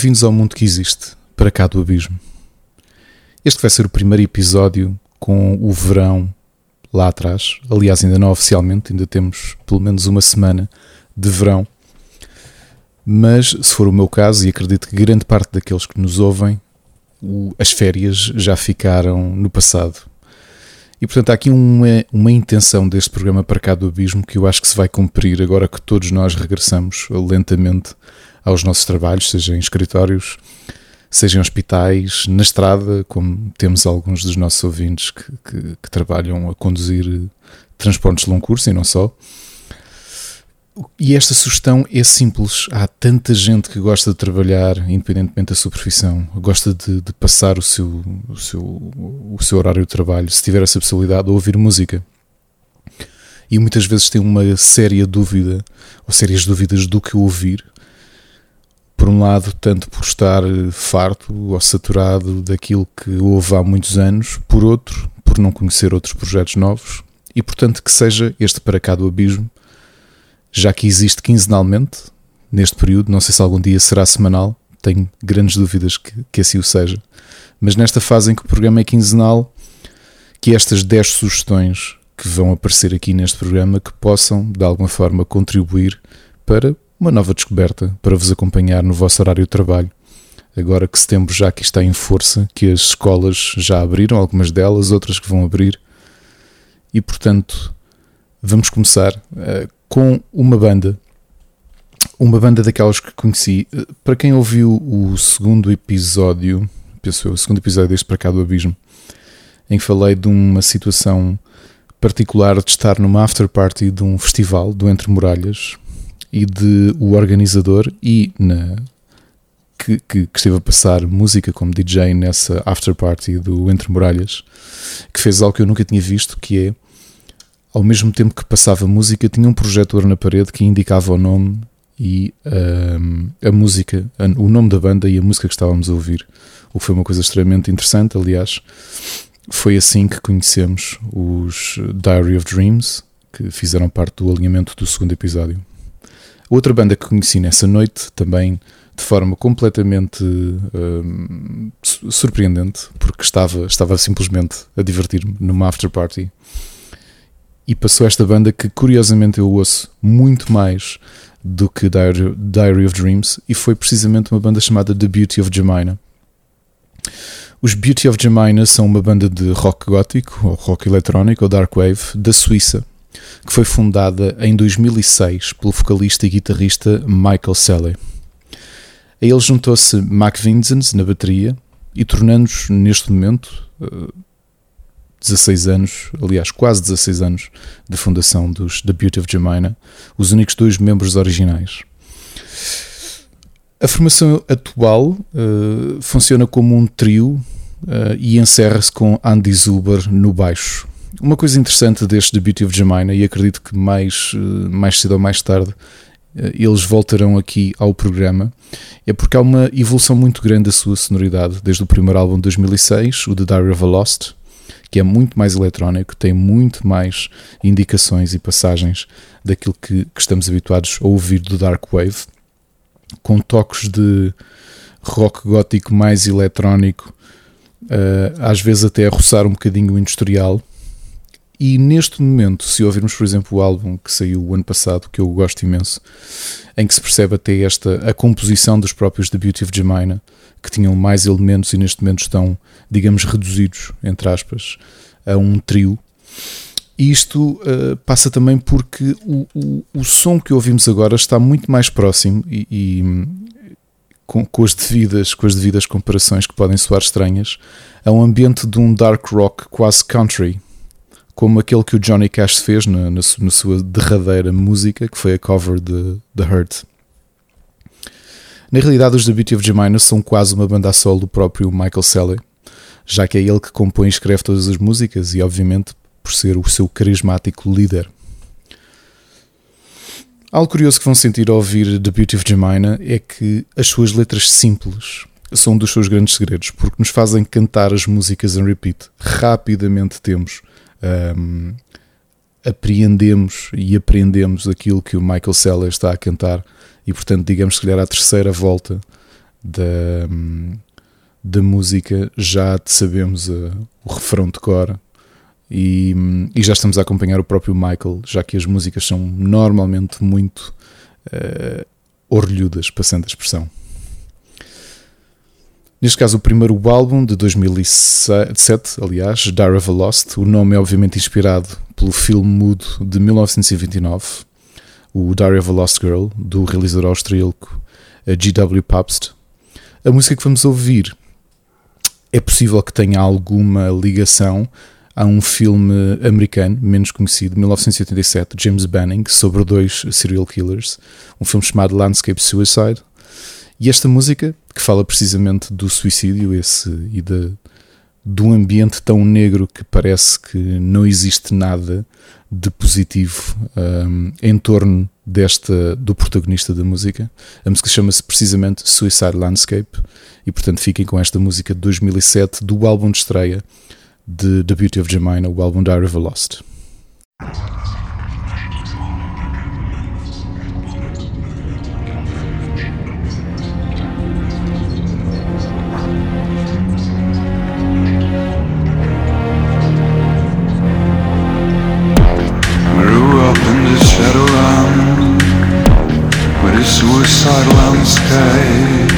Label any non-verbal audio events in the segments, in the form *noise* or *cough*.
Bem-vindos ao mundo que existe, para cá do abismo. Este vai ser o primeiro episódio com o verão lá atrás. Aliás, ainda não oficialmente, ainda temos pelo menos uma semana de verão. Mas, se for o meu caso, e acredito que grande parte daqueles que nos ouvem, as férias já ficaram no passado. E portanto há aqui uma, uma intenção deste programa para cá do abismo que eu acho que se vai cumprir agora que todos nós regressamos lentamente aos nossos trabalhos, seja em escritórios, seja em hospitais, na estrada, como temos alguns dos nossos ouvintes que, que, que trabalham a conduzir transportes de longo curso e não só. E esta sugestão é simples. Há tanta gente que gosta de trabalhar, independentemente da sua profissão, gosta de, de passar o seu, o, seu, o seu horário de trabalho, se tiver essa possibilidade, de ouvir música. E muitas vezes tem uma séria dúvida, ou sérias dúvidas do que ouvir. Por um lado, tanto por estar farto ou saturado daquilo que houve há muitos anos, por outro, por não conhecer outros projetos novos, e portanto que seja este para cá do abismo já que existe quinzenalmente neste período, não sei se algum dia será semanal, tenho grandes dúvidas que, que assim o seja, mas nesta fase em que o programa é quinzenal, que estas 10 sugestões que vão aparecer aqui neste programa que possam de alguma forma contribuir para uma nova descoberta, para vos acompanhar no vosso horário de trabalho. Agora que setembro já que está em força, que as escolas já abriram, algumas delas, outras que vão abrir, e portanto vamos começar uh, com uma banda. Uma banda daquelas que conheci. Para quem ouviu o segundo episódio, penso eu, o segundo episódio deste Para Cá do Abismo, em que falei de uma situação particular de estar numa after party de um festival do Entre Muralhas e de o organizador e na que, que, que, esteve a passar música como DJ nessa after party do Entre Muralhas, que fez algo que eu nunca tinha visto, que é ao mesmo tempo que passava música, tinha um projetor na parede que indicava o nome e um, a música, o nome da banda e a música que estávamos a ouvir. O que foi uma coisa extremamente interessante, aliás. Foi assim que conhecemos os Diary of Dreams, que fizeram parte do alinhamento do segundo episódio. Outra banda que conheci nessa noite, também de forma completamente um, surpreendente, porque estava, estava simplesmente a divertir-me numa after party e passou esta banda que curiosamente eu ouço muito mais do que Diary, Diary of Dreams e foi precisamente uma banda chamada The Beauty of Jemina. Os Beauty of Jemina são uma banda de rock gótico, ou rock eletrónico, ou dark wave, da Suíça, que foi fundada em 2006 pelo vocalista e guitarrista Michael Selle. A ele juntou-se Mac Vinzens na bateria e tornando-nos, neste momento, eh, 16 anos, aliás, quase 16 anos de fundação dos The Beauty of Jemina, os únicos dois membros originais. A formação atual uh, funciona como um trio uh, e encerra-se com Andy Zuber no baixo. Uma coisa interessante deste The Beauty of Jemina, e acredito que mais, uh, mais cedo ou mais tarde eles voltarão aqui ao programa, é porque há uma evolução muito grande da sua sonoridade, desde o primeiro álbum de 2006, o The Diary of a Lost, que é muito mais eletrónico, tem muito mais indicações e passagens daquilo que, que estamos habituados a ouvir do Dark Wave, com toques de rock gótico mais eletrónico, uh, às vezes até a roçar um bocadinho o industrial. E neste momento, se ouvirmos, por exemplo, o álbum que saiu o ano passado, que eu gosto imenso, em que se percebe até esta a composição dos próprios The Beauty of Jemina, que tinham mais elementos e neste momento estão, digamos, reduzidos, entre aspas, a um trio. Isto uh, passa também porque o, o, o, som que ouvimos agora está muito mais próximo e, e com, com, as devidas, com as devidas comparações que podem soar estranhas, a um ambiente de um dark rock quase country, como aquele que o Johnny Cash fez na, na, na sua derradeira música, que foi a cover de The Hurt. Na realidade, os The Beauty of Jemina são quase uma banda a solo do próprio Michael Selle, já que é ele que compõe e escreve todas as músicas e, obviamente, por ser o seu carismático líder. Algo curioso que vão sentir ao ouvir The Beauty of Jemina é que as suas letras simples são um dos seus grandes segredos, porque nos fazem cantar as músicas em repeat. Rapidamente temos, um, apreendemos e aprendemos aquilo que o Michael Seller está a cantar e portanto digamos que calhar à terceira volta da, da música, já sabemos uh, o refrão de cor e, e, já estamos a acompanhar o próprio Michael, já que as músicas são normalmente muito uh, orlhudas, passando a expressão. Neste caso, o primeiro álbum de 2007, aliás, Dire of a Lost. O nome é obviamente inspirado pelo filme mudo de 1929, o Diary of a Lost Girl, do realizador austríaco G.W. Pabst. A música que vamos ouvir é possível que tenha alguma ligação a um filme americano, menos conhecido, 1987, James Banning, sobre dois serial killers, um filme chamado Landscape Suicide. E esta música, que fala precisamente do suicídio esse, e de, de um ambiente tão negro que parece que não existe nada de positivo um, em torno desta do protagonista da música. A música chama-se precisamente Suicide Landscape e portanto fiquem com esta música de 2007 do álbum de estreia de The Beauty of Jemina, o álbum Diary of a Lost. Suicide landscape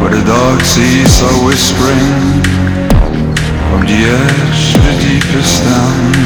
Where the dark seas are whispering From the edge to the deepest end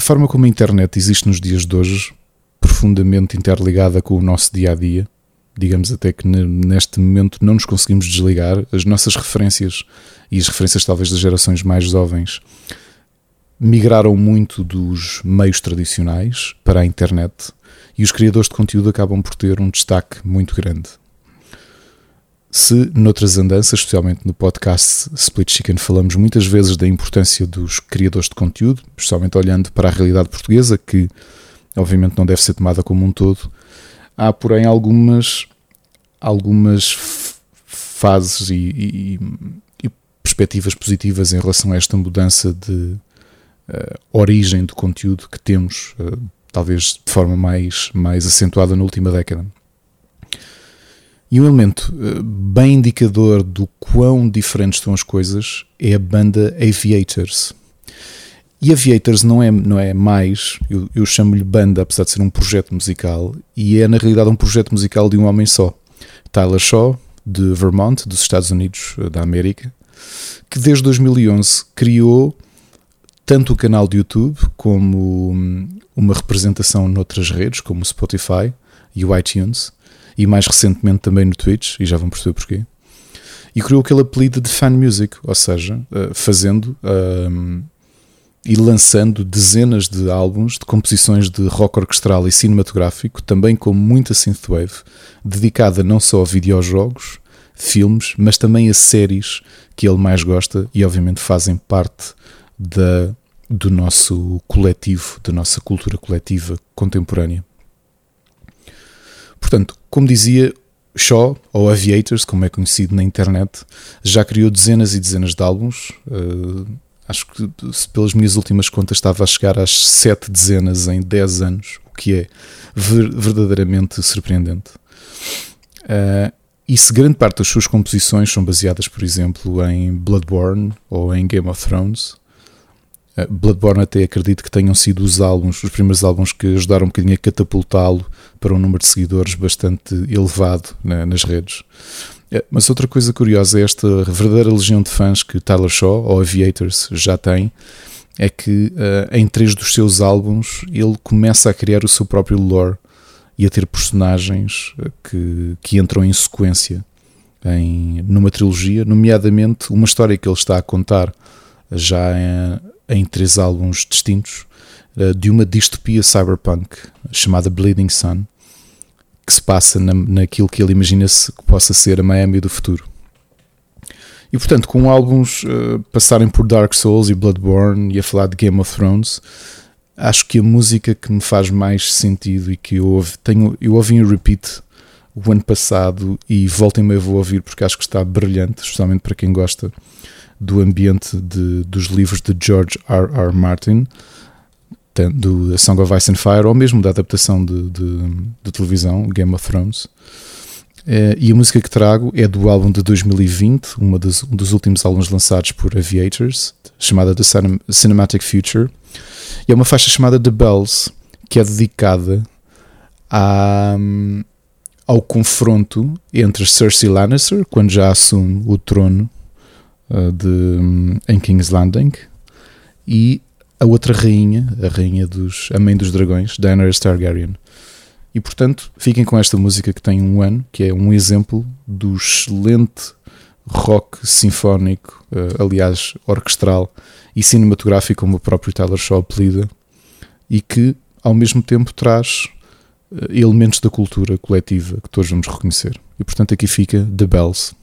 forma como a internet existe nos dias de hoje, profundamente interligada com o nosso dia a dia, digamos até que neste momento não nos conseguimos desligar, as nossas referências e as referências talvez das gerações mais jovens migraram muito dos meios tradicionais para a internet e os criadores de conteúdo acabam por ter um destaque muito grande. Se noutras andanças, especialmente no podcast Split Chicken, falamos muitas vezes da importância dos criadores de conteúdo, especialmente olhando para a realidade portuguesa, que obviamente não deve ser tomada como um todo, há porém algumas, algumas fases e, e, e perspectivas positivas em relação a esta mudança de uh, origem do conteúdo que temos, uh, talvez de forma mais, mais acentuada na última década. E um elemento uh, bem indicador do quão diferentes estão as coisas é a banda Aviators. E Aviators não é, não é mais, eu, eu chamo-lhe banda, apesar de ser um projeto musical, e é na realidade um projeto musical de um homem só. Tyler Shaw, de Vermont, dos Estados Unidos da América, que desde 2011 criou tanto o canal de YouTube como hum, uma representação noutras redes, como o Spotify e o iTunes, e mais recentemente também no Twitch, e já vão perceber porquê. E criou aquele apelido de fan music, ou seja, eh, fazendo um, e lançando dezenas de álbuns de composições de rock orquestral e cinematográfico, também com muita synthwave, dedicada não só a videojogos, filmes, mas também a séries que ele mais gosta e obviamente fazem parte da do nosso coletivo, da nossa cultura coletiva contemporânea. Portanto, como dizia, Shaw, ou Aviators, como é conhecido na internet, já criou dezenas e dezenas de álbuns. Uh, acho que, pelas minhas últimas contas, estava a chegar às sete dezenas em dez anos, o que é ver, verdadeiramente surpreendente. Uh, e se grande parte das suas composições são baseadas, por exemplo, em Bloodborne ou em Game of Thrones, Bloodborne até acredito que tenham sido os álbuns, os primeiros álbuns que ajudaram um bocadinho a catapultá-lo para um número de seguidores bastante elevado né, nas redes. Eh, mas outra coisa curiosa é esta verdadeira legião de fãs que Tyler Shaw, ou Aviators, já tem, é que uh, em três dos seus álbuns ele começa a criar o seu próprio lore e a ter personagens que, que entram em sequência em, numa trilogia, nomeadamente uma história que ele está a contar já em, em três álbuns distintos uh, de uma distopia cyberpunk chamada Bleeding Sun, que se passa na, naquilo que ele imagina-se que possa ser a Miami do futuro. E portanto, com álbuns uh, passarem por Dark Souls e Bloodborne e a falar de Game of Thrones, acho que a música que me faz mais sentido e que eu ouvi, tenho, eu ouvi em repeat o ano passado e volta e meia vou ouvir porque acho que está brilhante, especialmente para quem gosta do ambiente de, dos livros de George R. R. Martin, do A Song of Ice and Fire, ou mesmo da adaptação de, de, de televisão, Game of Thrones. É, e a música que trago é do álbum de 2020, uma dos, um dos últimos álbuns lançados por Aviators, chamada The Cinematic Future. E é uma faixa chamada The Bells, que é dedicada à, ao confronto entre Cersei Lannister, quando já assume o trono de, um, em King's Landing e a outra rainha, a rainha dos, a mãe dos dragões, Daenerys Targaryen. E portanto, fiquem com esta música que tem um ano, que é um exemplo do excelente rock sinfónico, uh, aliás, orquestral e cinematográfico, como o próprio Tyler Shaw apelida, e que ao mesmo tempo traz uh, elementos da cultura coletiva que todos vamos reconhecer. E portanto, aqui fica The Bells.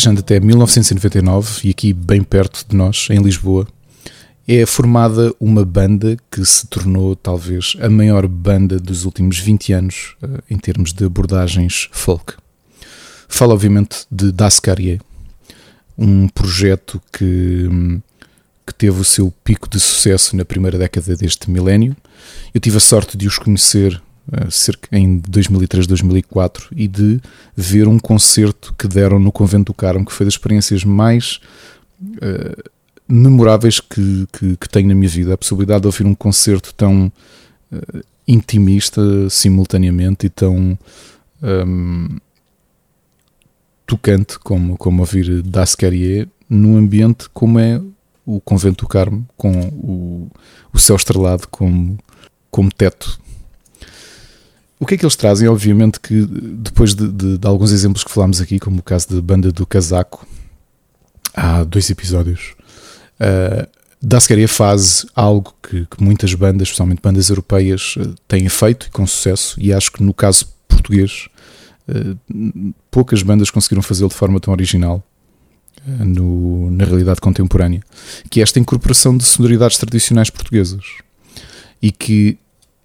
Viajando até 1999 e aqui bem perto de nós, em Lisboa, é formada uma banda que se tornou talvez a maior banda dos últimos 20 anos eh, em termos de abordagens folk. Falo obviamente de Das Carrier, um projeto que, que teve o seu pico de sucesso na primeira década deste milénio. Eu tive a sorte de os conhecer cerca em 2003, 2004 e de ver um concerto que deram no Convento do Carmo, que foi das experiências mais uh, memoráveis que, que, que, tenho na minha vida. A possibilidade de ouvir um concerto tão uh, intimista simultaneamente e tão. Um, tocante como, como ouvir Das Carrier num ambiente como é o Convento do Carmo, com o, o céu estrelado como, como teto. O que é que eles trazem? Obviamente que depois de, de, de alguns exemplos que falámos aqui, como o caso da banda do Casaco, há dois episódios, uh, Das Carrier faz algo que, que, muitas bandas, especialmente bandas europeias, uh, têm feito e com sucesso, e acho que no caso português eh, poucas bandas conseguiram fazê-lo de forma tão original uh, no, na realidade contemporânea, que é esta incorporação de sonoridades tradicionais portuguesas e que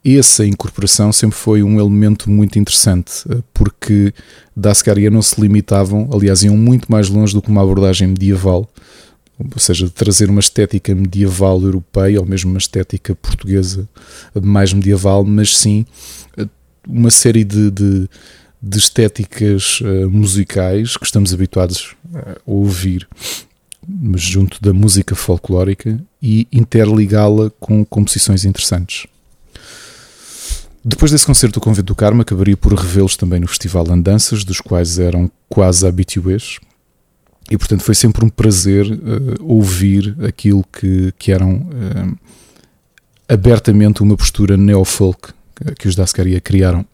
essa incorporação sempre foi um elemento muito interessante, uh, porque Dascaria não se limitavam, aliás, iam muito mais longe do que uma abordagem medieval, ou seja, trazer uma estética medieval europeia ou mesmo uma estética portuguesa mais medieval, mas sim uma série de, de de estéticas uh, musicais que estamos habituados a ouvir, mas junto da música folclórica e interligá-la com composições interessantes. Depois desse concerto do Convento do Carmo, acabaria por revê-los também no Festival Andanças, dos quais eram quase habituês. E portanto foi sempre um prazer uh, ouvir aquilo que, que eram uh, abertamente uma postura neofolk que os Dascaria criaram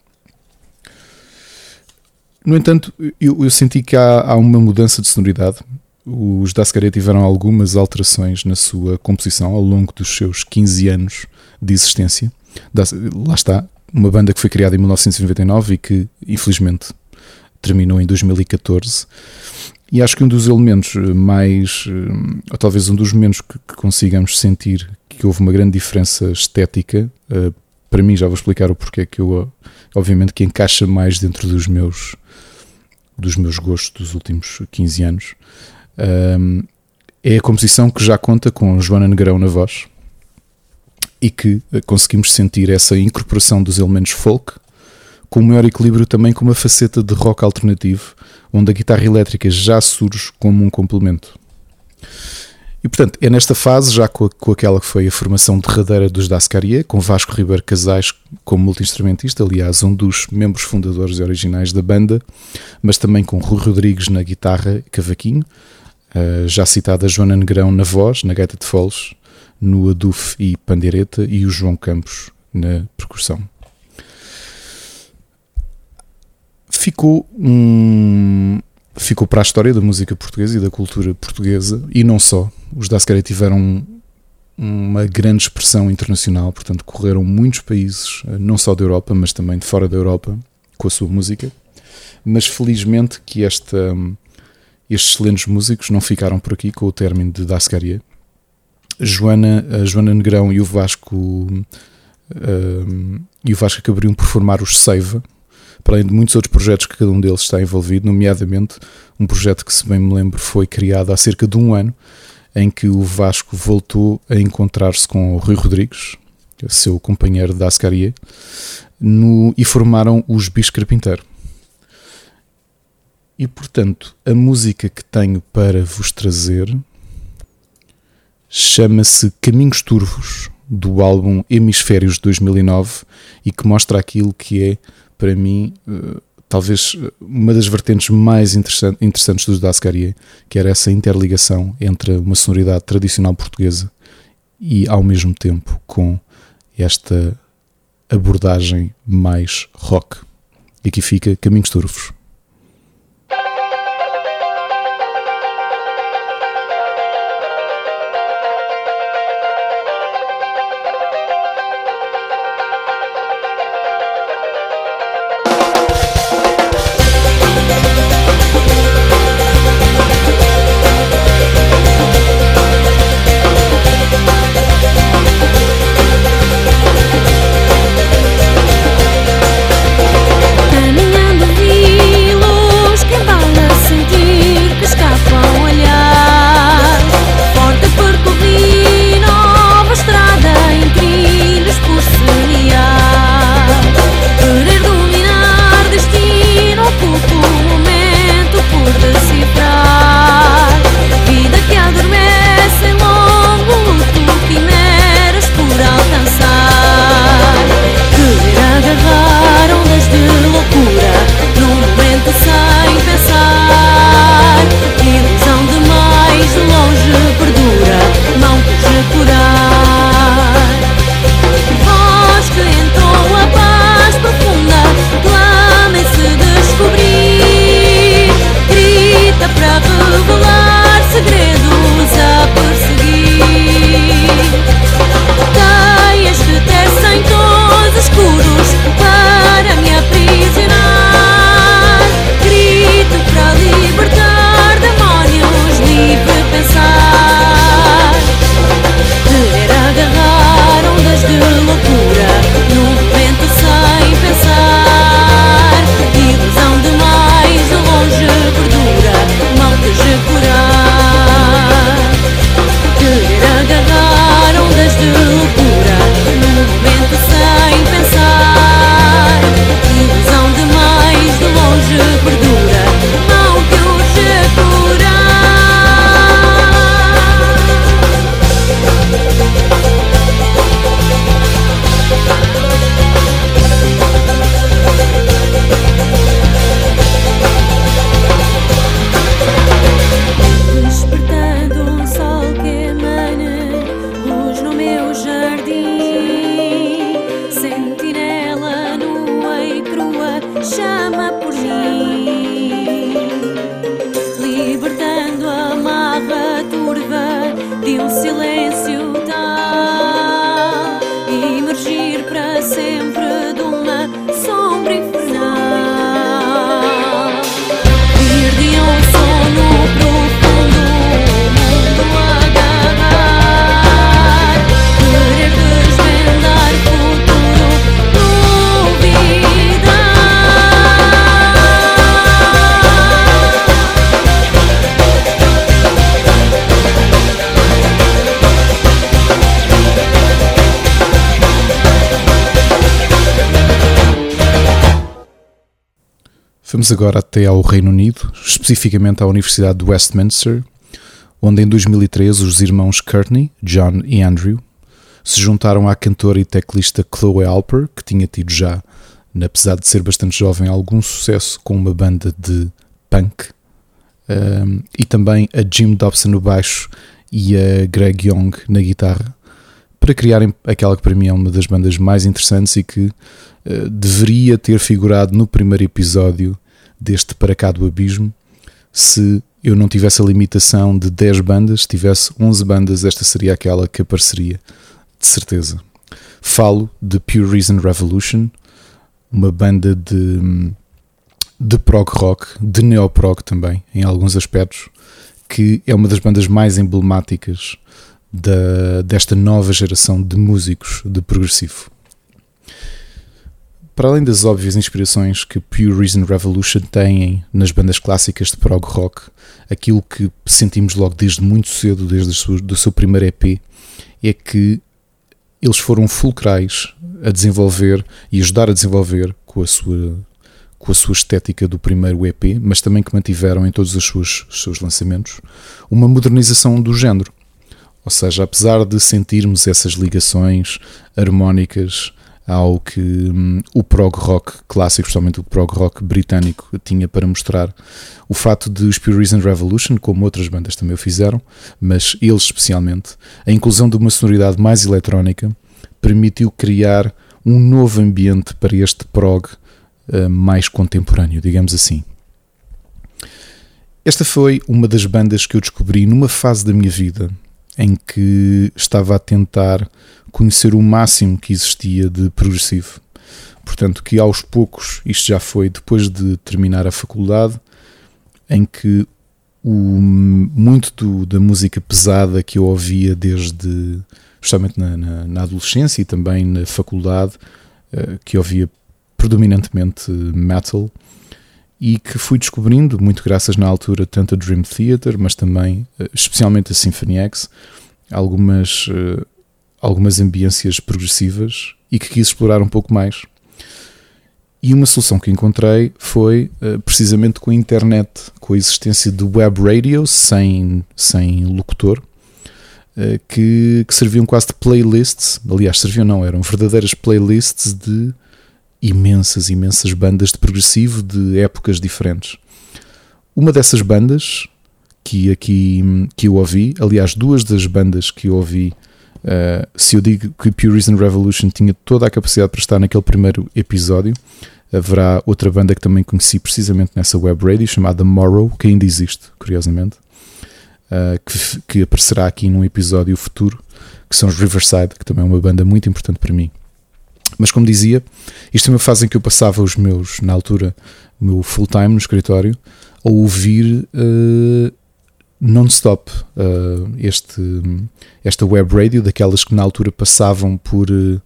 no entanto, eu, eu senti que há, há, uma mudança de sonoridade. Os Dascaré tiveram algumas alterações na sua composição ao longo dos seus 15 anos de existência. Lá está, uma banda que foi criada em 1999 e que, infelizmente, terminou em 2014. E acho que um dos elementos mais, ou talvez um dos momentos que, que consigamos sentir que houve uma grande diferença estética, uh, para mim já vou explicar o porquê que eu, obviamente, que encaixa mais dentro dos meus dos meus gostos dos últimos 15 anos, é a composição que já conta com Joana Negrão na voz e que eh, conseguimos sentir essa incorporação dos elementos folk com um maior equilíbrio também com uma faceta de rock alternativo, onde a guitarra elétrica já surge como um complemento. E portanto, é nesta fase, já com, com aquela que foi a formação derradeira dos Dascaria, com Vasco Ribeiro Casais como multi-instrumentista, aliás, um dos membros fundadores e originais da banda, mas também com Rui Rodrigues na guitarra cavaquinho, uh, já citada Joana Negrão na voz, na gaita de foles, no aduf e pandeireta, e o João Campos na percussão. Ficou um, ficou para a história da música portuguesa e da cultura portuguesa, e não só. Os Dascaria tiveram uma grande expressão internacional, portanto, correram muitos países, não só da Europa, mas também de fora da Europa, com a sua música. Mas felizmente que esta, estes excelentes músicos não ficaram por aqui com o término de Dascaria. Joana, Joana Negrão e o Vasco eh, e o Vasco acabariam por formar os Seiva, para além de muitos outros projetos que cada um deles está envolvido, nomeadamente um projeto que, se bem me lembro, foi criado há cerca de um ano, em que o Vasco voltou a encontrar-se com o Rui Rodrigues, seu companheiro da Ascaria, no, e formaram os Bis Carpinteiro. E portanto, a música que tenho para vos trazer chama-se Caminhos Turvos, do álbum Hemisférios de 2009, e que mostra aquilo que é para mim, eh, talvez eh, uma das vertentes mais interessantes dos Dascaria, que era essa interligação entre uma sonoridade tradicional portuguesa e, ao mesmo tempo, com esta abordagem mais rock. E aqui fica Caminhos Turvos. o momento por desejo. Agora até ao Reino Unido, especificamente à Universidade de Westminster, onde em 2013 os irmãos Courtney, John e Andrew se juntaram à cantora e teclista Chloe Alper, que tinha tido já, apesar de ser bastante jovem, algum sucesso com uma banda de punk, um, e também a Jim Dobson no baixo e a Greg Young na guitarra, para criarem aquela que para mim é uma das bandas mais interessantes e que uh, deveria ter figurado no primeiro episódio deste Para Cá do Abismo. Se eu não tivesse a limitação de 10 bandas, tivesse 11 bandas, esta seria aquela que apareceria, de certeza. Falo de Pure Reason Revolution, uma banda de, de prog rock, de neoprog também, em alguns aspectos, que é uma das bandas mais emblemáticas da, desta nova geração de músicos de progressivo. Para além das óbvias inspirações que Pure Reason Revolution têm nas bandas clássicas de prog rock, aquilo que sentimos logo desde muito cedo, desde o seu primeiro EP, é que eles foram fulcrais a desenvolver e ajudar a desenvolver com a sua com a sua estética do primeiro EP, mas também que mantiveram em todos os seus, os seus lançamentos uma modernização do género. Ou seja, apesar de sentirmos essas ligações harmónicas ao que hum, o prog rock clássico, especialmente o prog rock britânico, tinha para mostrar, o fato de os Pure Reason Revolution, como outras bandas também o fizeram, mas eles especialmente, a inclusão de uma sonoridade mais eletrónica permitiu criar um novo ambiente para este prog uh, mais contemporâneo, digamos assim. Esta foi uma das bandas que eu descobri numa fase da minha vida em que estava a tentar conhecer o máximo que existia de progressivo. Portanto, que aos poucos, isto já foi depois de terminar a faculdade, em que o, muito do, da música pesada que eu ouvia desde, justamente na, na, na adolescência e também na faculdade, uh, que ouvia predominantemente metal, e que fui descobrindo, muito graças na altura, tanto a Dream Theater, mas também, uh, especialmente a Symphony X, algumas uh, algumas ambiências progressivas e que quis explorar um pouco mais. E uma solução que encontrei foi uh, precisamente com a internet, com a existência de web radios sem, sem locutor, uh, que, que serviam quase de playlists. Aliás, serviam não, eram verdadeiras playlists de imensas, imensas bandas de progressivo de épocas diferentes. Uma dessas bandas que aqui que eu ouvi, aliás, duas das bandas que eu ouvi Uh, se eu digo que Reason Revolution tinha toda a capacidade para estar naquele primeiro episódio, haverá outra banda que também conheci precisamente nessa web radio chamada Morrow, que ainda existe, curiosamente, uh, que, que, aparecerá aqui num episódio futuro, que são os Riverside, que também é uma banda muito importante para mim. Mas como dizia, isto é uma fase em que eu passava os meus, na altura, o meu full time no escritório, a ouvir uh, non-stop uh, este, esta web radio, daquelas que na altura passavam por uh,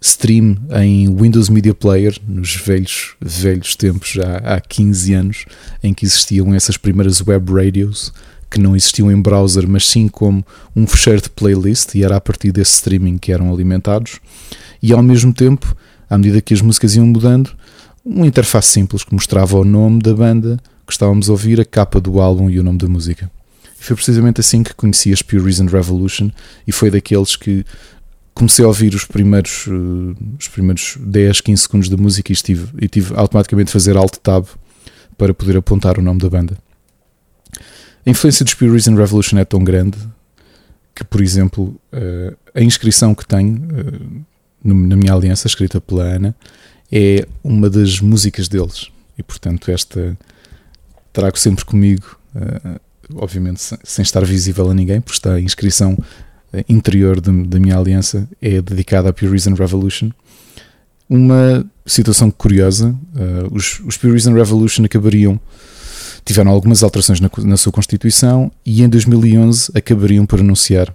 stream em Windows Media Player, nos velhos, velhos tempos, já há 15 anos, em que existiam essas primeiras web radios que não existiam em browser, mas sim como um fecheiro de playlist, e era a partir desse streaming que eram alimentados, e ao mesmo tempo, à medida que as músicas iam mudando, uma interface simples que mostrava o nome da banda que estávamos a ouvir, a capa do álbum e o nome da música. Foi precisamente assim que conheci as Pure Reason Revolution e foi daqueles que comecei a ouvir os primeiros, uh, os primeiros 10, 15 segundos da música e, estive, e tive automaticamente a fazer Alt Tab para poder apontar o nome da banda. A influência dos Pure Reason Revolution é tão grande que, por exemplo, uh, a inscrição que tenho uh, na minha aliança, escrita pela Ana, é uma das músicas deles. E, portanto, esta trago sempre comigo obviamente sem estar visível a ninguém, porque está a inscrição eh, interior de, da minha aliança é dedicada à Pure Reason Revolution. Uma situação curiosa, uh, os, os Pure Reason Revolution acabariam, tiveram algumas alterações na, na sua constituição e em 2011 acabariam por anunciar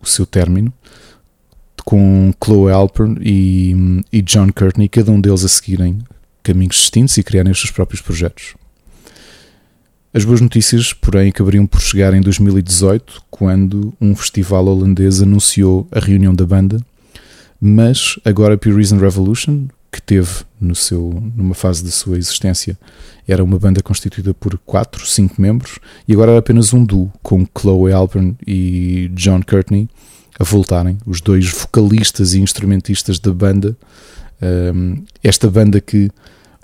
o seu término com Chloe Alpern e, e John Courtney, cada um deles a seguirem caminhos distintos e criarem os seus próprios projetos. As boas notícias, porém, acabariam por chegar em 2018, quando um festival holandês anunciou a reunião da banda, mas agora Pure Reason Revolution, que teve no seu, numa fase da sua existência era uma banda constituída por 4, 5 membros e agora era apenas um duo com Chloe Alpern e John Courtney a voltarem, os dois vocalistas e instrumentistas da banda. Um, esta banda que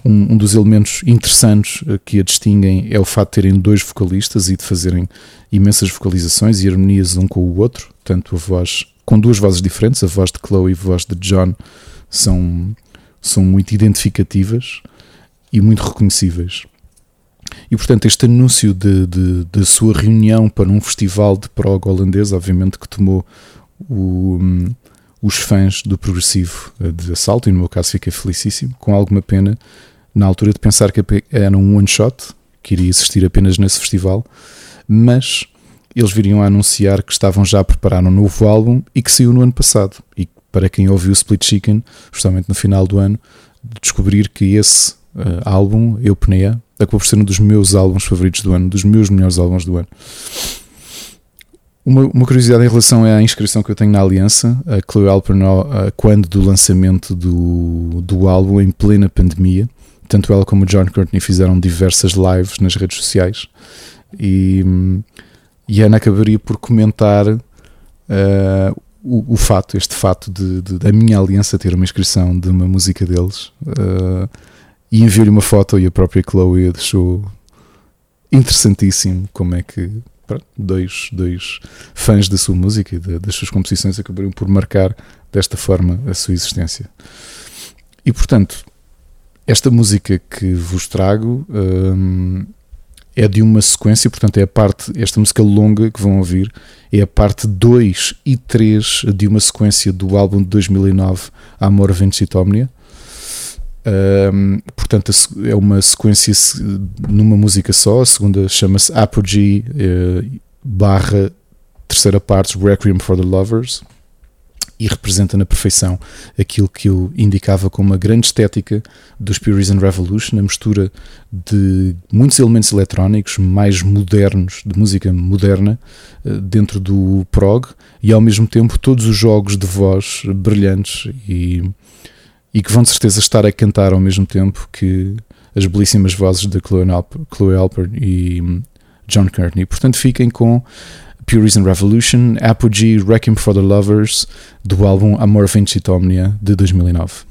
um, um, dos elementos interessantes eh, que a distinguem é o fato de terem dois vocalistas e de fazerem imensas vocalizações e harmonias um com o outro, tanto a voz com duas vozes diferentes, a voz de Chloe e a voz de John são, são muito identificativas e muito reconhecíveis. E portanto, este anúncio de sua reunião para um festival de prog holandês, obviamente que tomou o, um, os fãs do progressivo eh, de assalto, e no meu caso fiquei felicíssimo, com alguma pena, na altura de pensar que era um one shot, que iria existir apenas nesse festival, mas eles viriam a anunciar que estavam já a preparar um novo álbum e que saiu no ano passado. E para quem ouviu Split Chicken, justamente no final do ano, descobrir que esse uh, álbum, Eupnea, acabou por ser um dos meus álbuns favoritos do ano, dos meus melhores álbuns do ano. Uma, uma, curiosidade em relação à inscrição que eu tenho na Aliança, a Chloe Alpern, uh, quando do lançamento do, do álbum, em plena pandemia, tanto ela como o John Courtney fizeram diversas lives nas redes sociais e, e a Ana acabaria por comentar uh, o, o, fato, este fato de, de, da minha aliança ter uma inscrição de uma música deles uh, e enviou-lhe uma foto e a própria Chloe deixou interessantíssimo como é que dois, dois fãs da sua música e das suas composições acabariam por marcar desta forma a sua existência. E portanto, esta música que vos trago um, é de uma sequência, portanto, é a parte, esta música longa que vão ouvir, é a parte 2 e 3 de uma sequência do álbum de 2009, Amor, Ventus e. Um, portanto, é uma sequência numa música só. A segunda chama-se Apogee uh, barra terceira parte Requiem for the Lovers e representa na perfeição aquilo que eu indicava como uma grande estética dos Pure Reason Revolution, a mistura de muitos elementos eletrónicos mais modernos, de música moderna, eh, dentro do prog, e ao mesmo tempo todos os jogos de voz brilhantes e, e que vão de certeza estar a cantar ao mesmo tempo que as belíssimas vozes de Chloe Alper e hum, John Courtney. Portanto, fiquem com Reason Revolution, Apogee, Requiem for the Lovers, do álbum Amor Vinci Omnia de 2009.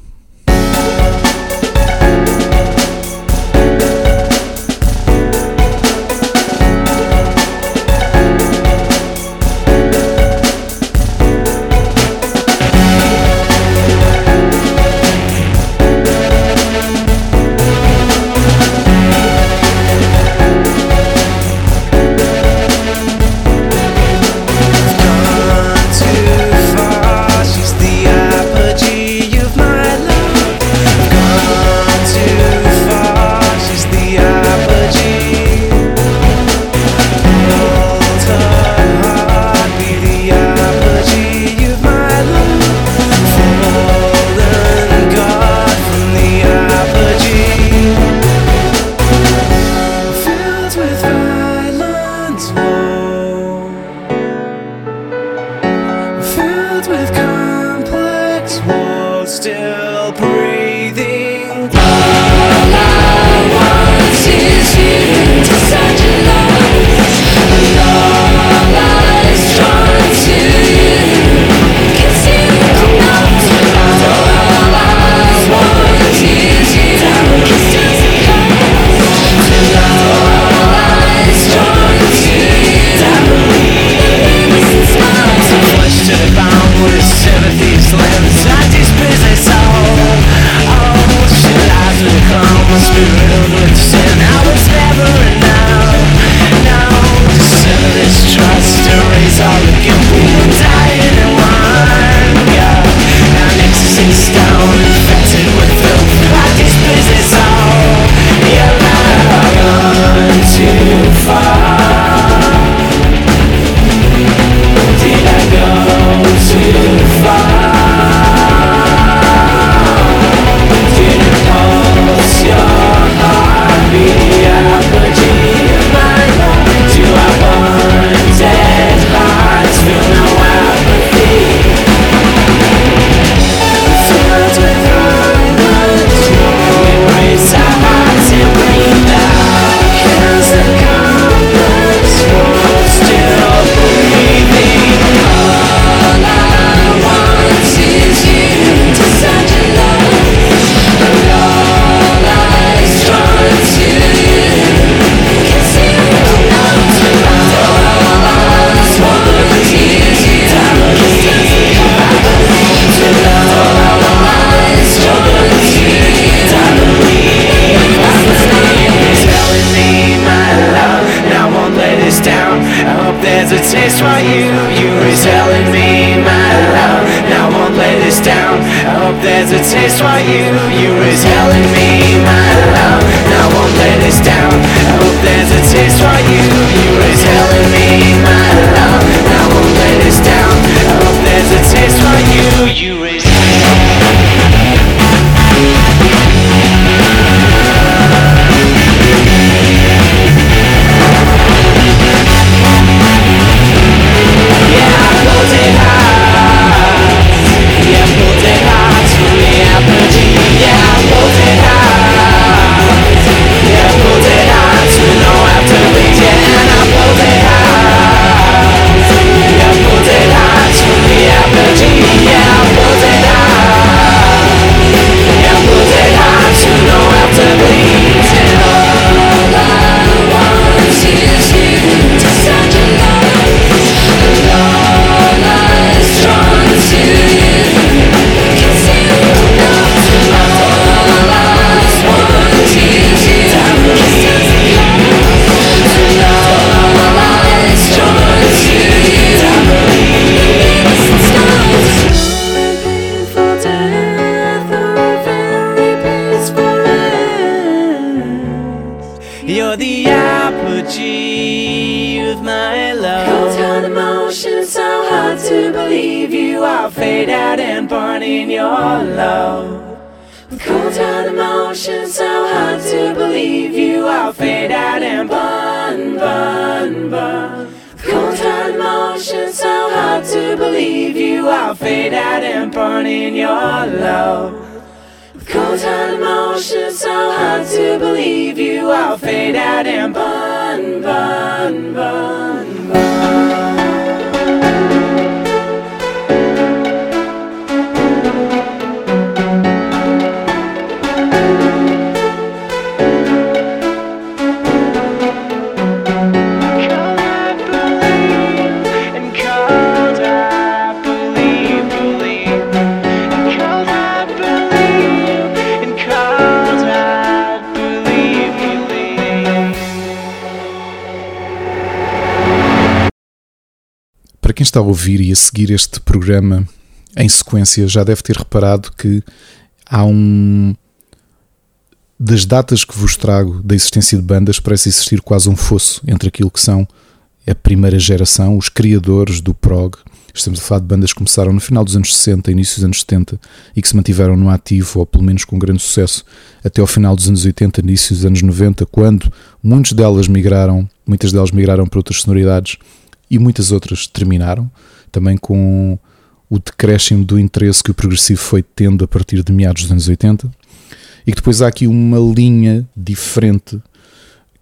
Quem está a ouvir e a seguir este programa em sequência, já deve ter reparado que há um. Das datas que vos trago da existência de bandas, parece existir quase um fosso entre aquilo que são a primeira geração, os criadores do prog. Estamos a falar de bandas que começaram no final dos anos 60, início dos anos 70 e que se mantiveram no ativo, ou pelo menos com grande sucesso, até ao final dos anos 80, início dos anos 90, quando muitas delas migraram, muitas delas migraram para outras sonoridades e muitas outras terminaram, também com o decréscimo do interesse que o progressivo foi tendo a partir de meados dos anos 80, e que depois há aqui uma linha diferente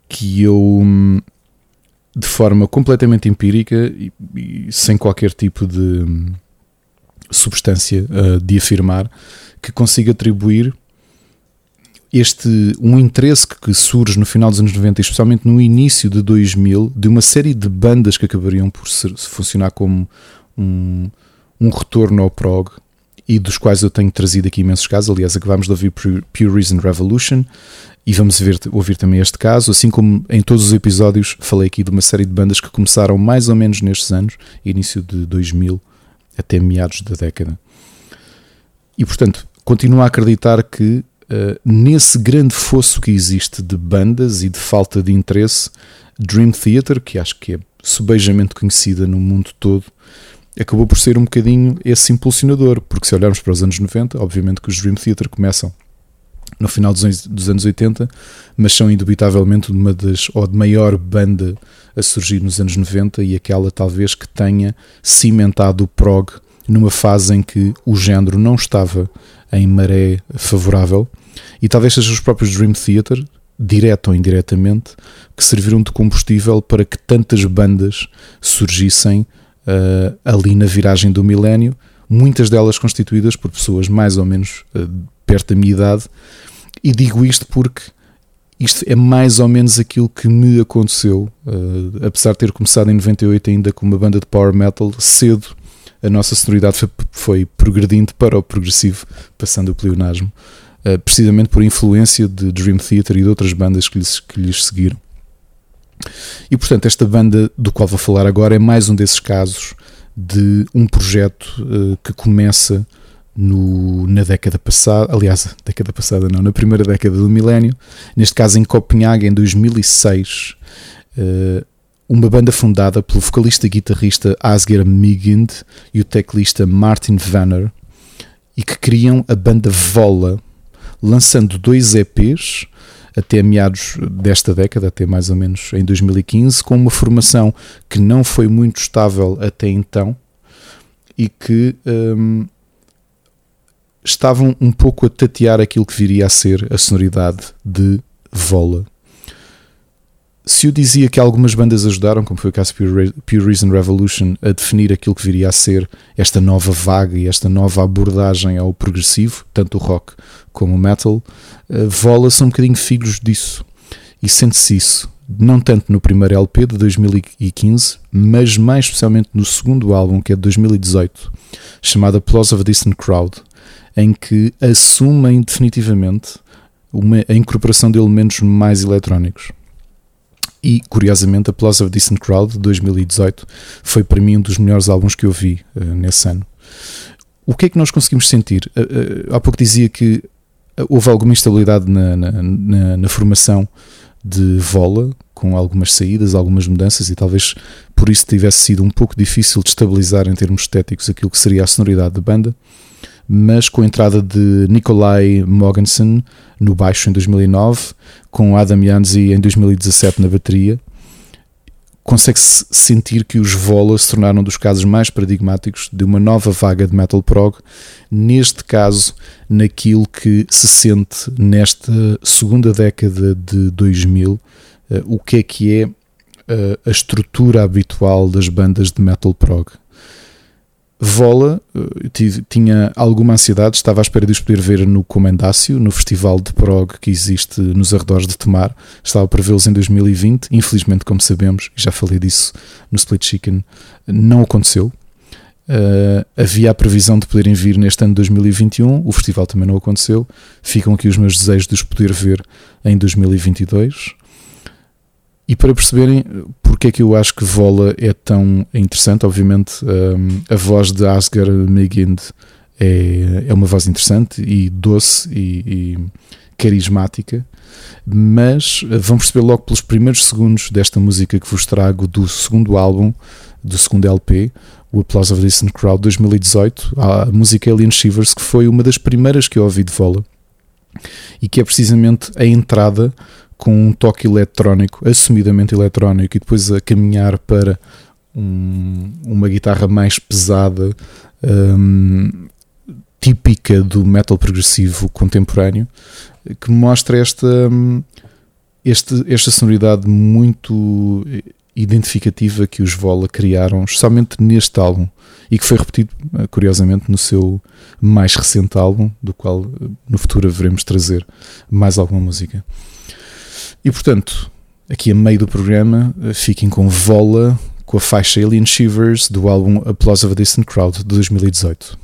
que eu, hum, de forma completamente empírica e, e sem qualquer tipo de hum, substância uh, de afirmar, que consigo atribuir este um interesse que, surge no final dos anos 90, especialmente no início de 2000, de uma série de bandas que acabariam por ser, funcionar como um, um retorno ao prog e dos quais eu tenho trazido aqui imensos casos. Aliás, acabámos de ouvir Pure Reason Revolution e vamos ver, ouvir também este caso, assim como em todos os episódios falei aqui de uma série de bandas que começaram mais ou menos nestes anos, início de 2000 até meados da década. E portanto, continuo a acreditar que Uh, nesse grande fosso que existe de bandas e de falta de interesse, Dream Theater, que acho que é subejamente conhecida no mundo todo, acabou por ser um bocadinho esse impulsionador, porque se olharmos para os anos 90, obviamente que os Dream Theater começam no final dos, dos anos 80, mas são indubitavelmente uma das, ou de maior banda a surgir nos anos 90 e aquela talvez que tenha cimentado o prog numa fase em que o género não estava em maré favorável e talvez sejam os próprios Dream Theater, direto ou indiretamente, que serviram de combustível para que tantas bandas surgissem uh, ali na viragem do milénio, muitas delas constituídas por pessoas mais ou menos uh, perto da minha idade, e digo isto porque isto é mais ou menos aquilo que me aconteceu, uh, apesar de ter começado em 98 ainda com uma banda de power metal cedo a nossa sonoridade foi, foi, progredindo para o progressivo, passando o pleonasmo, uh, precisamente por influência de Dream Theater e de outras bandas que lhes, que lhes seguiram. E portanto, esta banda do qual vou falar agora é mais um desses casos de um projeto uh, que começa no, na década passada, aliás, *laughs* década passada não, na primeira década do milénio, neste caso em Copenhague em 2006, uh, uma banda fundada pelo vocalista e guitarrista Asger Migind e o teclista Martin Vanner, e que criam a banda Vola, lançando dois EPs até meados desta década, até mais ou menos em 2015, com uma formação que não foi muito estável até então e que um, estavam um pouco a tatear aquilo que viria a ser a sonoridade de Vola. Se eu dizia que algumas bandas ajudaram, como foi o caso Pure, Pure Reason Revolution, a definir aquilo que viria a ser esta nova vaga e esta nova abordagem ao progressivo, tanto o rock como o metal, uh, Vola são um bocadinho filhos disso. E sente-se isso, não tanto no primeiro LP de 2015, mas mais especialmente no segundo álbum, que é de 2018, chamado Applause of a Distant Crowd, em que assumem definitivamente uma, a incorporação de elementos mais eletrónicos. E, curiosamente, Applause of a Decent Crowd de 2018 foi para mim um dos melhores álbuns que eu vi uh, nesse ano. O que é que nós conseguimos sentir? Uh, uh, há pouco dizia que houve alguma instabilidade na, na, na, na, formação de Vola, com algumas saídas, algumas mudanças, e talvez por isso tivesse sido um pouco difícil de estabilizar em termos estéticos aquilo que seria a sonoridade da banda mas com a entrada de Nikolai Mogensen no baixo em 2009, com Adam Yanzi em 2017 na bateria, consegue-se sentir que os Vola se tornaram um dos casos mais paradigmáticos de uma nova vaga de metal prog, neste caso, naquilo que se sente nesta segunda década de 2000, eh, o que é que é eh, a estrutura habitual das bandas de metal prog. Vola, eh, tinha alguma ansiedade, estava à espera de os poder ver no Comendácio, no festival de prog que existe nos arredores de Tomar. Estava para vê-los em 2020. Infelizmente, como sabemos, já falei disso no Split Chicken, não aconteceu. Uh, havia a previsão de poderem vir neste ano de 2021, o festival também não aconteceu. Ficam aqui os meus desejos de os poder ver em 2022. E para perceberem porque é que eu acho que Vola é tão interessante, obviamente um, a voz de Asger Megind é, é uma voz interessante e doce e, e carismática, mas uh, vão perceber logo pelos primeiros segundos desta música que vos trago do segundo álbum, do segundo LP, o Applause of the Distant Crowd 2018, a música Alien Shivers, que foi uma das primeiras que eu ouvi de Vola e que é precisamente a entrada com um toque eletrónico, assumidamente eletrónico, e depois a caminhar para um, uma guitarra mais pesada, um, típica do metal progressivo contemporâneo, que mostra esta, este, esta sonoridade muito identificativa que os Vola criaram, especialmente neste álbum, e que foi repetido, curiosamente, no seu mais recente álbum, do qual no futuro veremos trazer mais alguma música. E portanto, aqui a meio do programa, eh, fiquem com Vola, com a faixa Alien Shivers do álbum Applause of a Distant Crowd de 2018.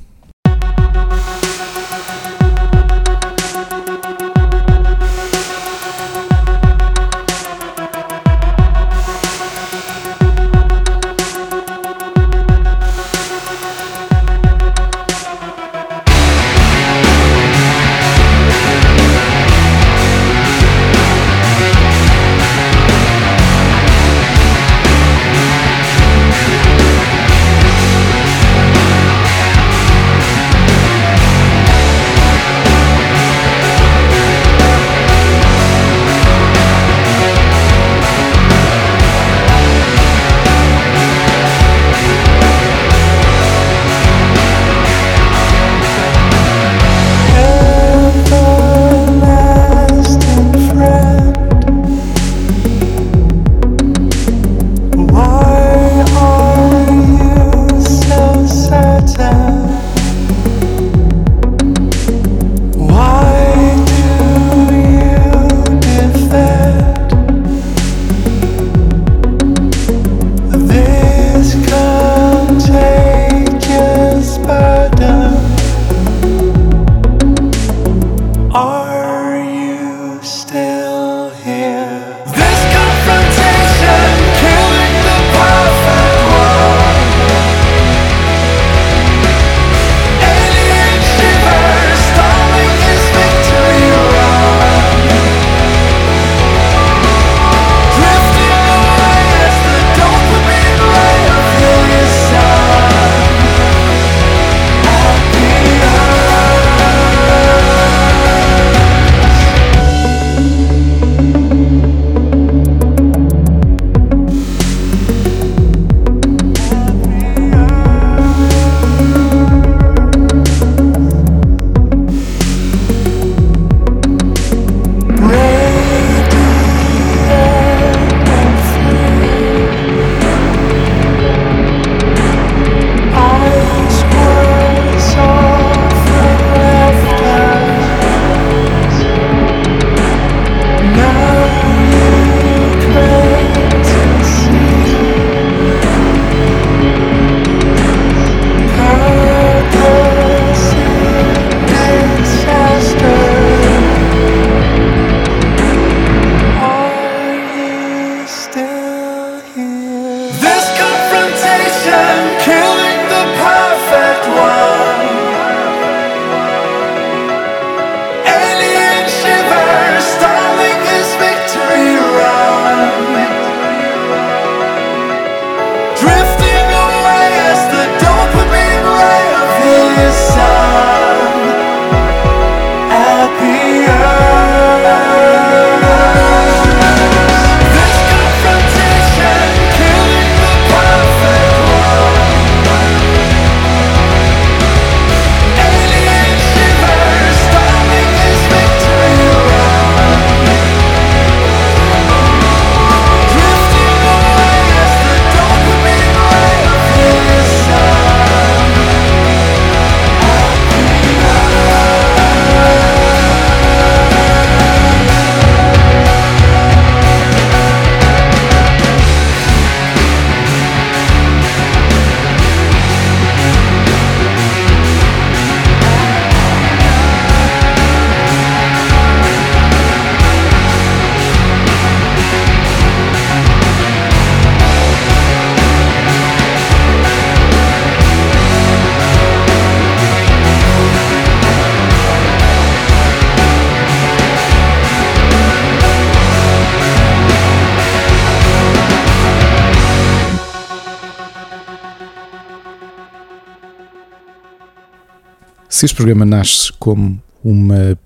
Se este programa nasce como uma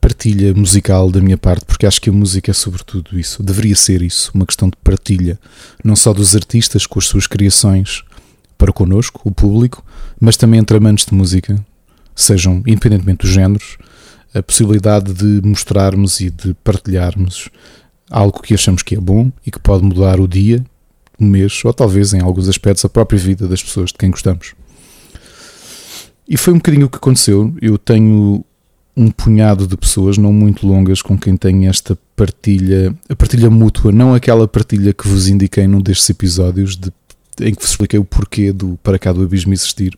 partilha musical da minha parte, porque acho que a música é sobretudo isso, deveria ser isso, uma questão de partilha, não só dos artistas com as suas criações para connosco, o público, mas também entre amantes de música, sejam independentemente dos géneros, a possibilidade de mostrarmos e de partilharmos algo que achamos que é bom e que pode mudar o dia, o mês ou talvez em alguns aspectos a própria vida das pessoas de quem gostamos. E foi um bocadinho o que aconteceu. Eu tenho um punhado de pessoas, não muito longas, com quem tenho esta partilha, a partilha mútua, não aquela partilha que vos indiquei num destes episódios de, em que vos expliquei o porquê do Para Cá do Abismo existir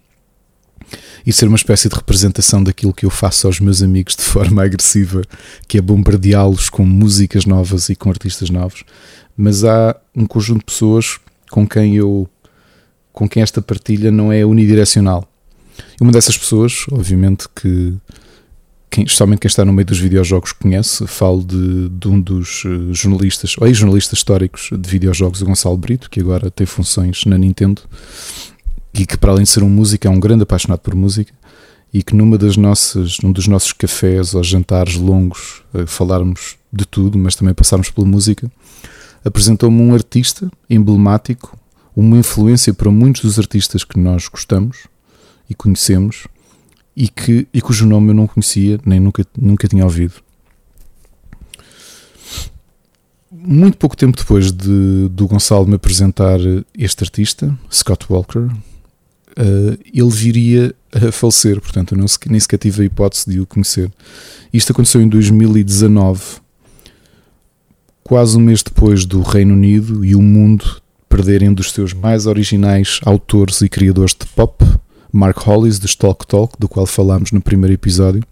e ser uma espécie de representação daquilo que eu faço aos meus amigos de *laughs* forma agressiva, que é bombardeá-los com músicas novas e com artistas novos. Mas há um conjunto de pessoas com quem eu com quem esta partilha não é unidirecional. E uma dessas pessoas, obviamente que quem, especialmente quem está no meio dos videojogos conhece, falo de, de um dos eh, jornalistas, ou ex-jornalistas históricos de videojogos, o Gonçalo Brito, que agora tem funções na Nintendo, e que para além de ser um músico é um grande apaixonado por música e que numa das nossas, num dos nossos cafés ou jantares longos a falarmos de tudo, mas também passarmos pela música, apresentou-me um artista emblemático, uma influência para muitos dos artistas que nós gostamos e conhecemos e, que, e cujo nome eu não conhecia nem nunca, nunca tinha ouvido. Muito pouco tempo depois de, do Gonçalo me apresentar este artista, Scott Walker, uh, ele viria a falecer, portanto eu não, nem sequer tive a hipótese de o conhecer. Isto aconteceu em 2019, quase um mês depois do Reino Unido e o mundo perderem um dos seus mais originais autores e criadores de pop, Mark Hollis, de Talk Talk, do qual falámos no primeiro episódio.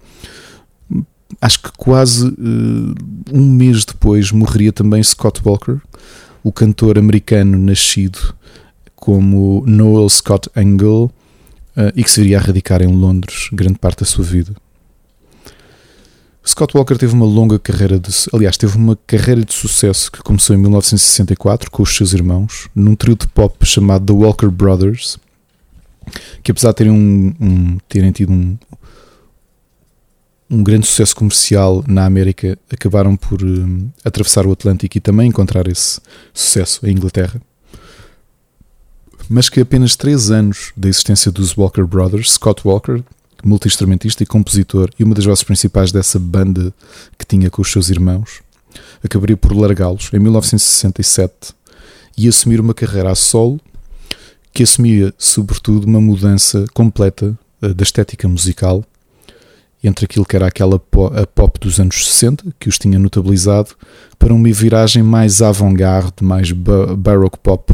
Acho que quase uh, um mês depois morreria também Scott Walker, o cantor americano nascido como Noel Scott Angle uh, e que se iria radicar em Londres grande parte da sua vida. Scott Walker teve uma longa carreira de, aliás, teve uma carreira de sucesso que começou em 1964 com os seus irmãos, num trio de pop chamado The Walker Brothers, que apesar de terem, um, um, terem tido um, um grande sucesso comercial na América, acabaram por um, atravessar o Atlântico e também encontrar esse sucesso em Inglaterra. Mas que apenas 3 anos da existência dos Walker Brothers, Scott Walker, multi-instrumentista e compositor, e uma das vozes principais dessa banda que tinha com os seus irmãos, acabaria por largá-los em 1967 e assumir uma carreira a solo que assumia, sobretudo, uma mudança completa eh, da estética musical entre aquilo que era aquela pop dos anos 60, que os tinha notabilizado, para uma viragem mais avant-garde, mais baroque pop,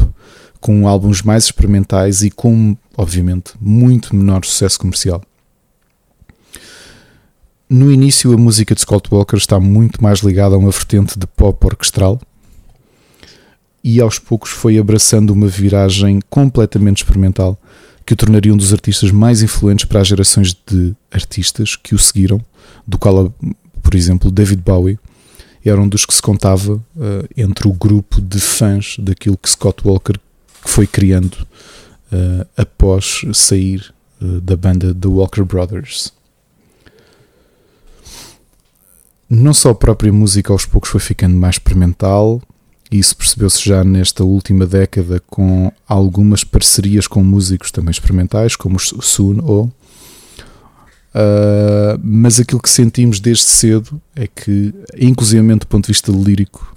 com álbuns mais experimentais e com, obviamente, muito menor sucesso comercial. No início, a música de Scott Walker está muito mais ligada a uma vertente de pop orquestral e aos poucos foi abraçando uma viragem completamente experimental que o tornaria um dos artistas mais influentes para as gerações de artistas que o seguiram, do qual, por exemplo, David Bowie era um dos que se contava uh, entre o grupo de fãs daquilo que Scott Walker foi criando uh, após sair uh, da banda The Walker Brothers. Não só a própria música aos poucos foi ficando mais experimental, isso percebeu-se já nesta última década com algumas parcerias com músicos também experimentais, como o Soon O. Uh, mas aquilo que sentimos desde cedo é que, inclusivamente do ponto de vista lírico,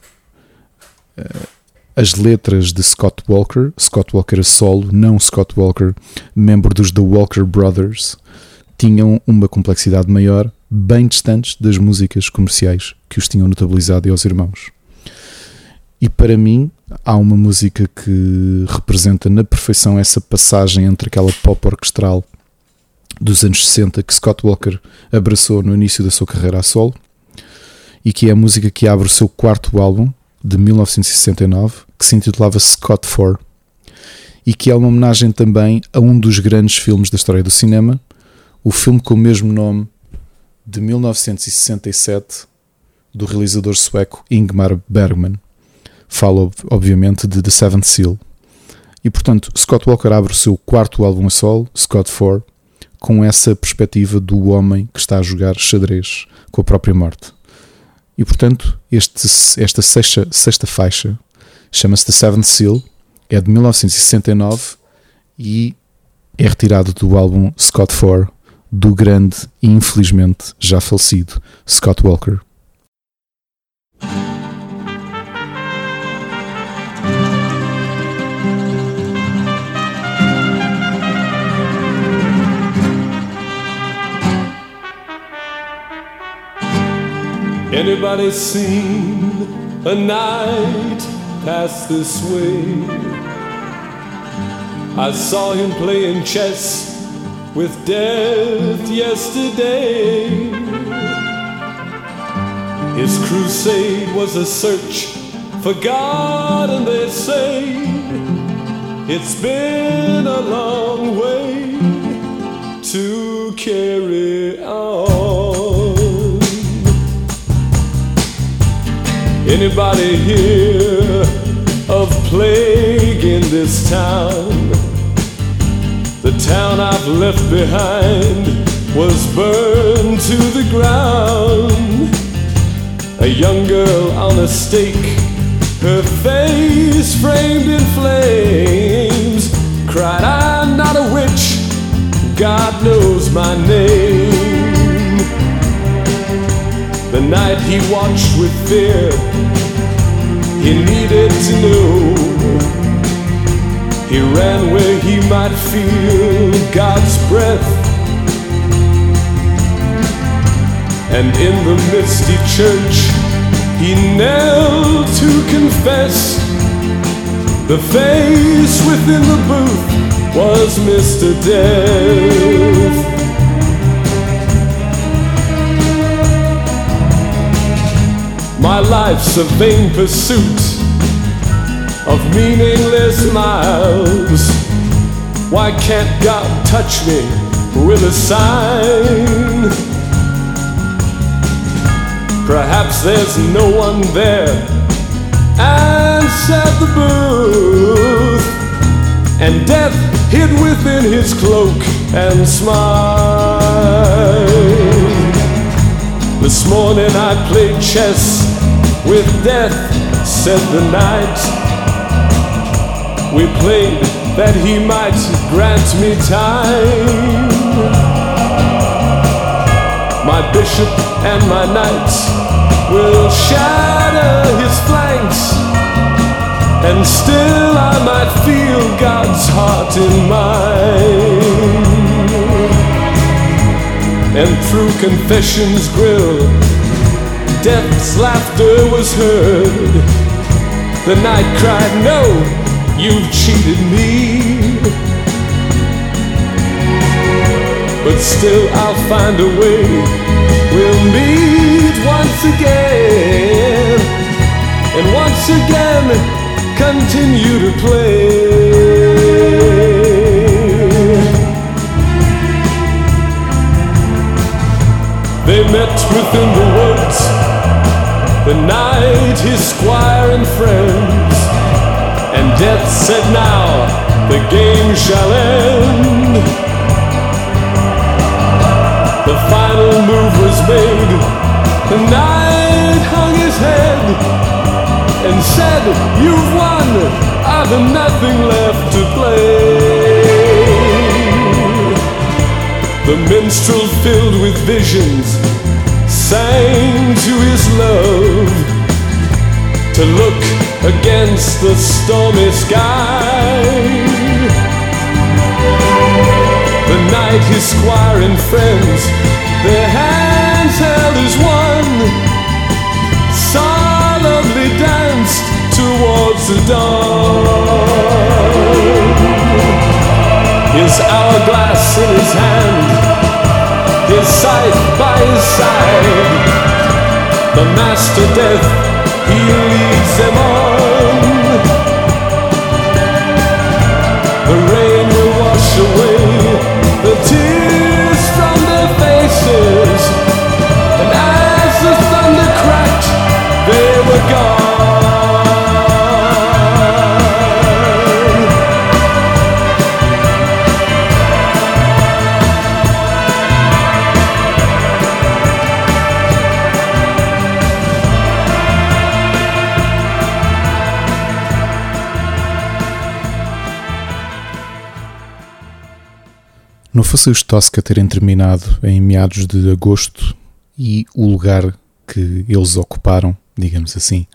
uh, as letras de Scott Walker, Scott Walker a solo, não Scott Walker, membro dos The Walker Brothers, tinham uma complexidade maior, bem distantes das músicas comerciais que os tinham notabilizado e aos irmãos. E para mim, há uma música que representa na perfeição essa passagem entre aquela pop orquestral dos anos 60 que Scott Walker abraçou no início da sua carreira a solo e que é a música que abre o seu quarto álbum de 1969 que se intitulava Scott 4 e que é uma homenagem também a um dos grandes filmes da história do cinema, o filme com o mesmo nome de 1967 do realizador sueco Ingmar Bergman. Fala, obviamente, de The Seventh Seal. E portanto, Scott Walker abre o seu quarto álbum a solo, Scott 4, com essa perspectiva do homem que está a jogar xadrez com a própria morte. E portanto, este, esta sexta, sexta faixa chama-se The Seventh Seal, é de 1969 e é retirado do álbum Scott 4 do grande e infelizmente já falecido Scott Walker. Anybody seen a night pass this way? I saw him playing chess with death yesterday. His crusade was a search for God, and they say it's been a long way to carry on. Anybody hear of plague in this town? The town I've left behind was burned to the ground. A young girl on a stake, her face framed in flames, cried, I'm not a witch, God knows my name. The night he watched with fear, he needed to know. He ran where he might feel God's breath. And in the misty church, he knelt to confess. The face within the booth was Mr. Death. My life's a vain pursuit of meaningless miles. Why can't God touch me with a sign? Perhaps there's no one there. Answer the booth, and death hid within his cloak and smile. This morning I played chess with death, said the knight. We played that he might grant me time. My bishop and my knights will shatter his flanks, and still I might feel God's heart in mine. And through confession's grill, death's laughter was heard. The night cried, No, you've cheated me. But still, I'll find a way. We'll meet once again, and once again, continue to play. They met within the woods, the knight, his squire and friends, and death said, Now the game shall end. The final move was made, the knight hung his head and said, You've won, I've nothing left to play. The minstrel filled with visions sang to his love to look against the stormy sky. The night his squire and friends, their hands held as one, solemnly danced towards the dawn. His hourglass in his hand, his side by his side. The master death, he leads them on. Fosse os Tosca terem terminado em meados de agosto e o lugar que eles ocuparam, digamos assim,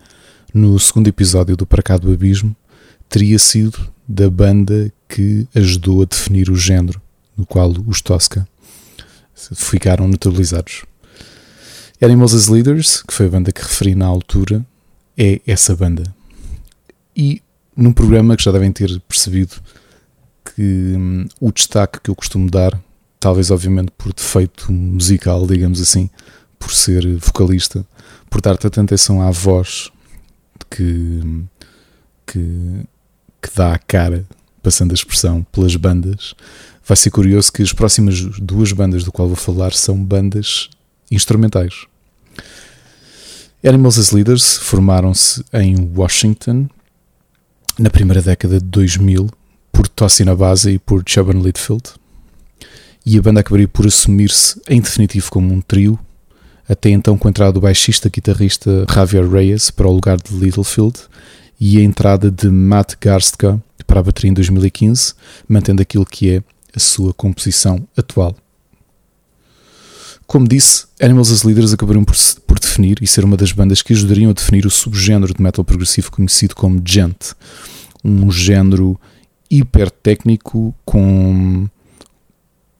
no segundo episódio do Para Cá do Abismo, teria sido da banda que ajudou a definir o género no qual os Tosca ficaram neutralizados. Animals as Leaders, que foi a banda que referi na altura, é essa banda. E num programa que já devem ter percebido que hum, o destaque que eu costumo dar, talvez obviamente por defeito musical, digamos assim, por ser vocalista, por dar tanta atenção à voz que, que, que dá a cara, passando a expressão, pelas bandas, vai ser curioso que as próximas duas bandas do qual vou falar são bandas instrumentais. Animals as Leaders formaram-se em Washington na primeira década de 2000 por Tossin Abase e por Chuban Litfield e a banda acabaria por assumir-se em definitivo como um trio até então com a entrada do baixista guitarrista Javier Reyes para o lugar de Littlefield e a entrada de Matt Garstka para a bateria em 2015, mantendo aquilo que é a sua composição atual. Como disse, Animals as Leaders acabariam por, por, definir e ser uma das bandas que ajudariam a definir o subgénero de metal progressivo conhecido como Gent, um género hiper técnico com,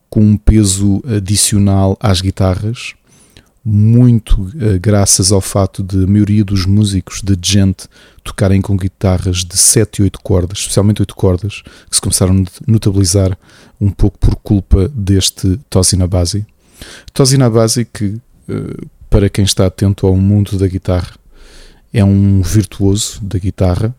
com um peso adicional às guitarras, muito uh, graças ao fato de a maioria dos músicos de gente tocarem com guitarras de 7 e 8 cordas, especialmente 8 cordas, que se começaram a notabilizar um pouco por culpa deste Tosin Abasi. Tosin Abasi que, uh, para quem está atento ao mundo da guitarra, é um virtuoso da guitarra,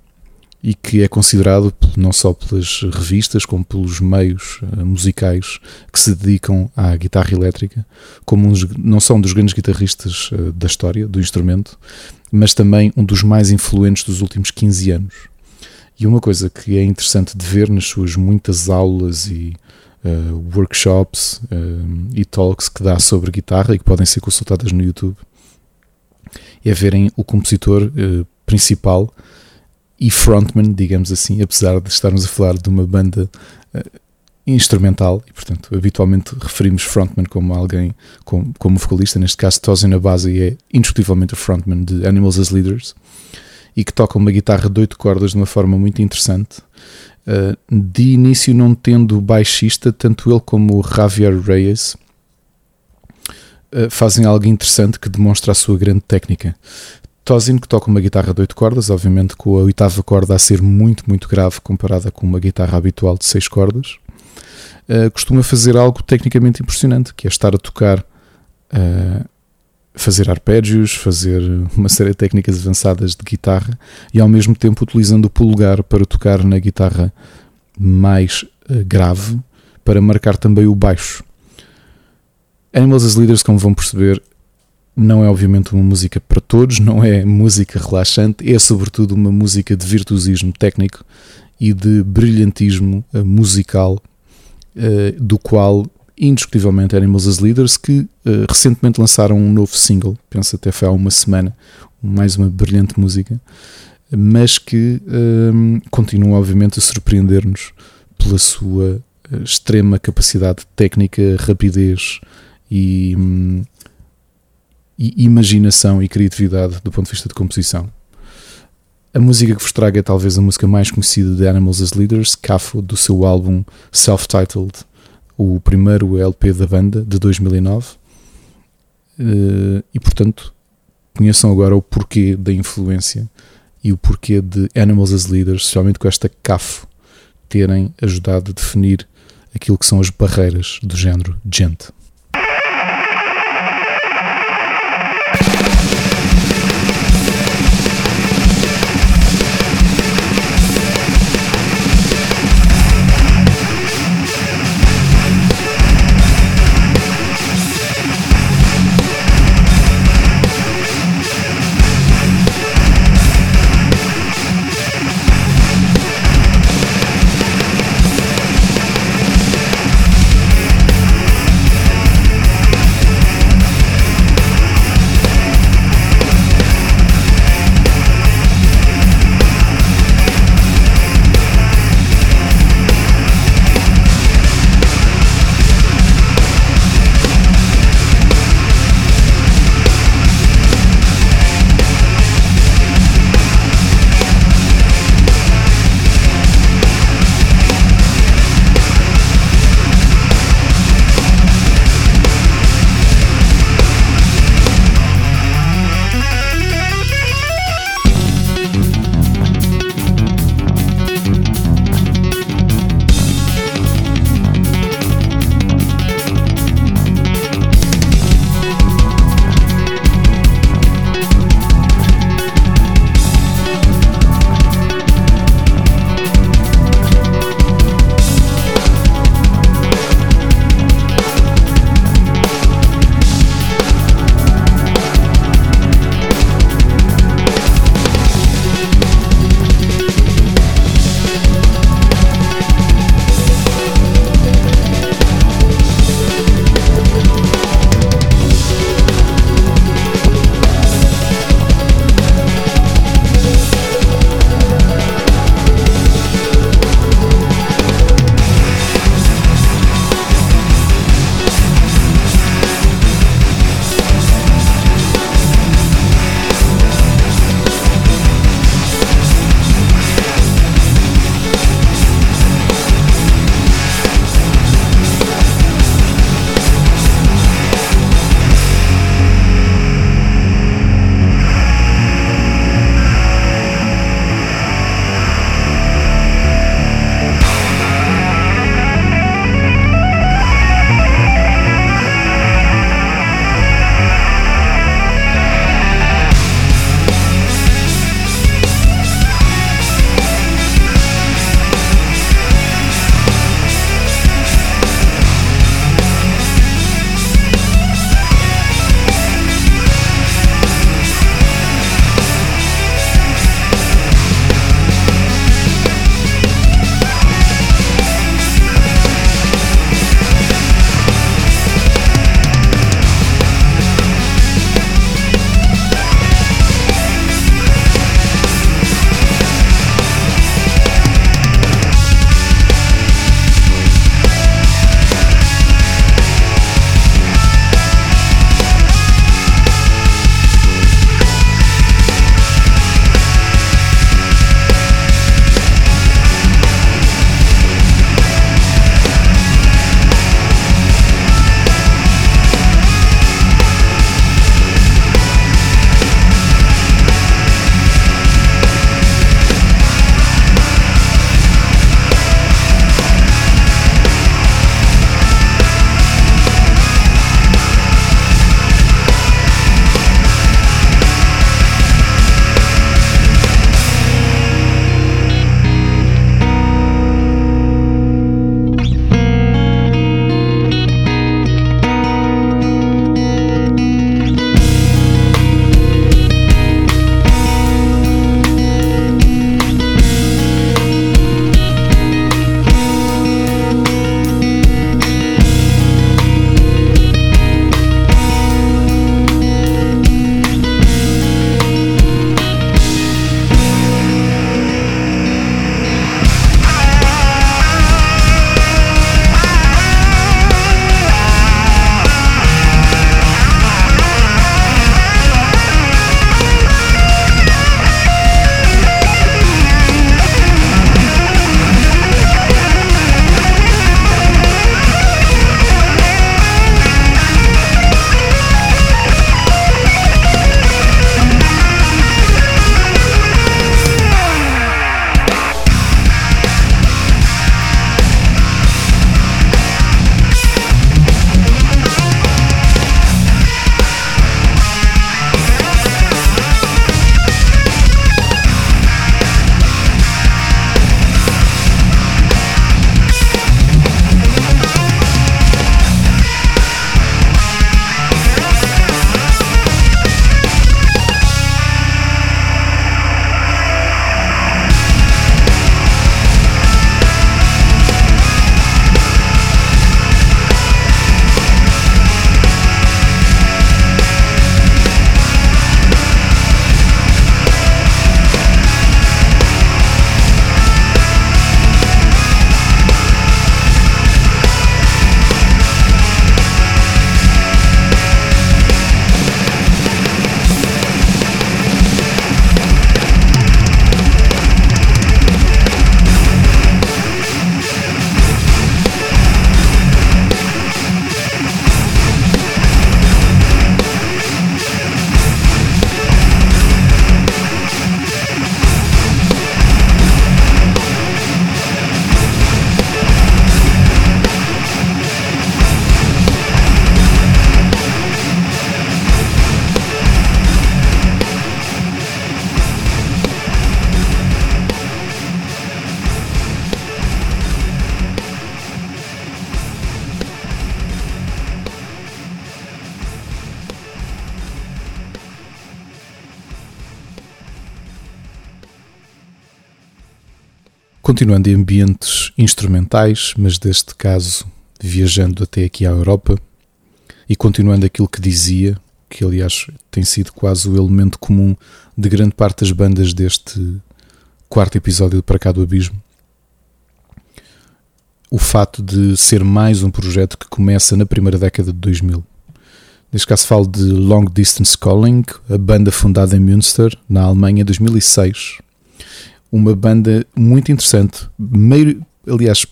e que é considerado não só pelas revistas como pelos meios uh, musicais que se dedicam à guitarra elétrica, como um, não só um dos grandes guitarristas uh, da história do instrumento, mas também um dos mais influentes dos últimos 15 anos. E uma coisa que é interessante de ver nas suas muitas aulas e uh, workshops e talks que dá sobre guitarra e que podem ser consultadas no YouTube é verem o compositor principal e frontman, digamos assim, apesar de estarmos a falar de uma banda uh, instrumental e, portanto, habitualmente referimos frontman como alguém, como, como vocalista, neste caso Tosin base é indiscutivelmente o frontman de Animals as Leaders e que toca uma guitarra de oito cordas de uma forma muito interessante. Uh, de início não tendo baixista, tanto ele como o Javier Reyes uh, fazem algo interessante que demonstra a sua grande técnica. Tosin, que toca uma guitarra de 8 cordas, obviamente com a oitava corda a ser muito, muito grave comparada com uma guitarra habitual de 6 cordas, uh, costuma fazer algo tecnicamente impressionante, que é estar a tocar, uh, fazer arpégios, fazer uma série de técnicas avançadas de guitarra e ao mesmo tempo utilizando o polegar para tocar na guitarra mais uh, grave para marcar também o baixo. Animals as Leaders, como vão perceber, não é obviamente uma música para todos, não é música relaxante, é sobretudo uma música de virtuosismo técnico e de brilhantismo uh, musical, uh, do qual indiscutivelmente Animals as Leaders, que uh, recentemente lançaram um novo single, penso até foi há uma semana, mais uma brilhante música, mas que um, continua obviamente a surpreender-nos pela sua extrema capacidade técnica, rapidez e. Um, e imaginação e criatividade do ponto de vista de composição. A música que vos trago é talvez a música mais conhecida de Animals as Leaders, Cafo, do seu álbum Self-Titled, o primeiro LP da banda, de 2009. Eh, e portanto, conheçam agora o porquê da influência e o porquê de Animals as Leaders, especialmente com esta Cafo, terem ajudado a definir aquilo que são as barreiras do género gente. Continuando em ambientes instrumentais, mas deste caso viajando até aqui à Europa e continuando aquilo que dizia, que aliás tem sido quase o elemento comum de grande parte das bandas deste quarto episódio de Para Cá do Abismo. O fato de ser mais um projeto que começa na primeira década de 2000. Neste caso falo de Long Distance Calling, a banda fundada em Münster, na Alemanha, em 2006 uma banda muito interessante. Meio, aliás,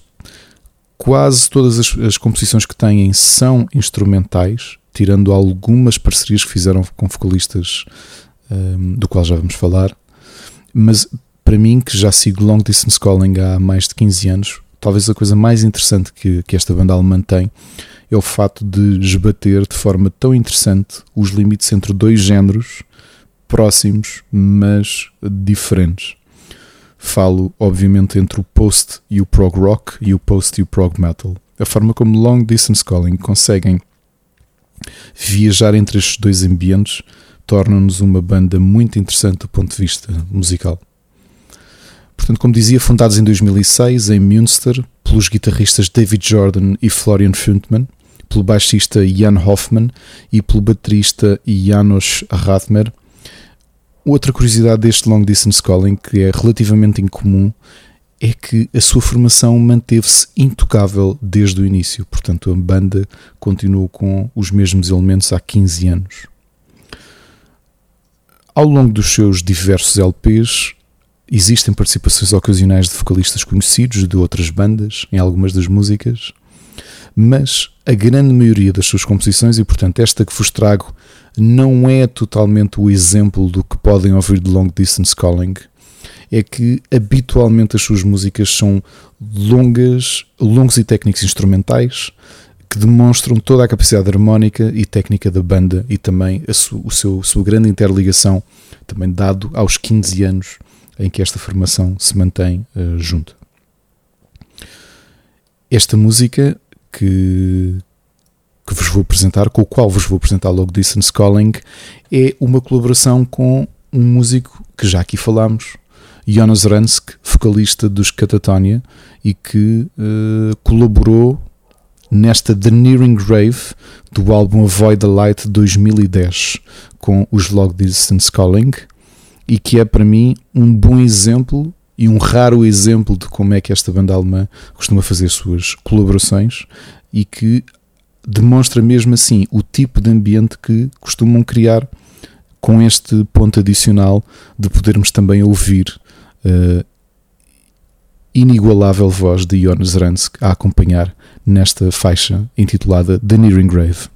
quase todas as, as, composições que têm são instrumentais, tirando algumas parcerias que fizeram com vocalistas, um, do qual já vamos falar. Mas para mim, que já sigo Long Distance Calling há mais de 15 anos, talvez a coisa mais interessante que, que esta banda alemã tem é o fato de esbater de forma tão interessante os limites entre dois géneros próximos, mas diferentes. Falo, obviamente, entre o post e o prog rock e o post e o prog metal. A forma como Long Distance Calling conseguem viajar entre estes dois ambientes torna-nos uma banda muito interessante do ponto de vista musical. Portanto, como dizia, fundados em 2006 em Münster pelos guitarristas David Jordan e Florian Funtman, pelo baixista Jan Hoffman e pelo baterista Janos Rathmer, Outra curiosidade deste Long Distance Calling, que é relativamente incomum, é que a sua formação manteve-se intocável desde o início. Portanto, a banda continuou com os mesmos elementos há 15 anos. Ao longo dos seus diversos LPs, existem participações ocasionais de vocalistas conhecidos de outras bandas em algumas das músicas, mas a grande maioria das suas composições, e portanto esta que vos trago não é totalmente o exemplo do que podem ouvir de Long Distance Calling, é que habitualmente as suas músicas são longas, longos e técnicos instrumentais que demonstram toda a capacidade harmónica e técnica da banda e também a, su, o seu, sua grande interligação, também dado aos 15 anos em que esta formação se mantém uh, junto. Esta música que, que vos vou apresentar, com o qual vos vou apresentar logo Distance Calling, é uma colaboração com um músico que já aqui falámos, Jonas Ransk, vocalista dos Catatonia, e que uh, colaborou nesta The Nearing Grave do álbum Avoid the Light 2010 com os Log Distance Calling e que é para mim um bom exemplo e um raro exemplo de como é que esta banda alemã costuma fazer suas colaborações e que demonstra mesmo assim o tipo de ambiente que costumam criar com este ponto adicional de podermos também ouvir uh, inigualável voz de Jonas Ransk a acompanhar nesta faixa intitulada The Nearing Grave.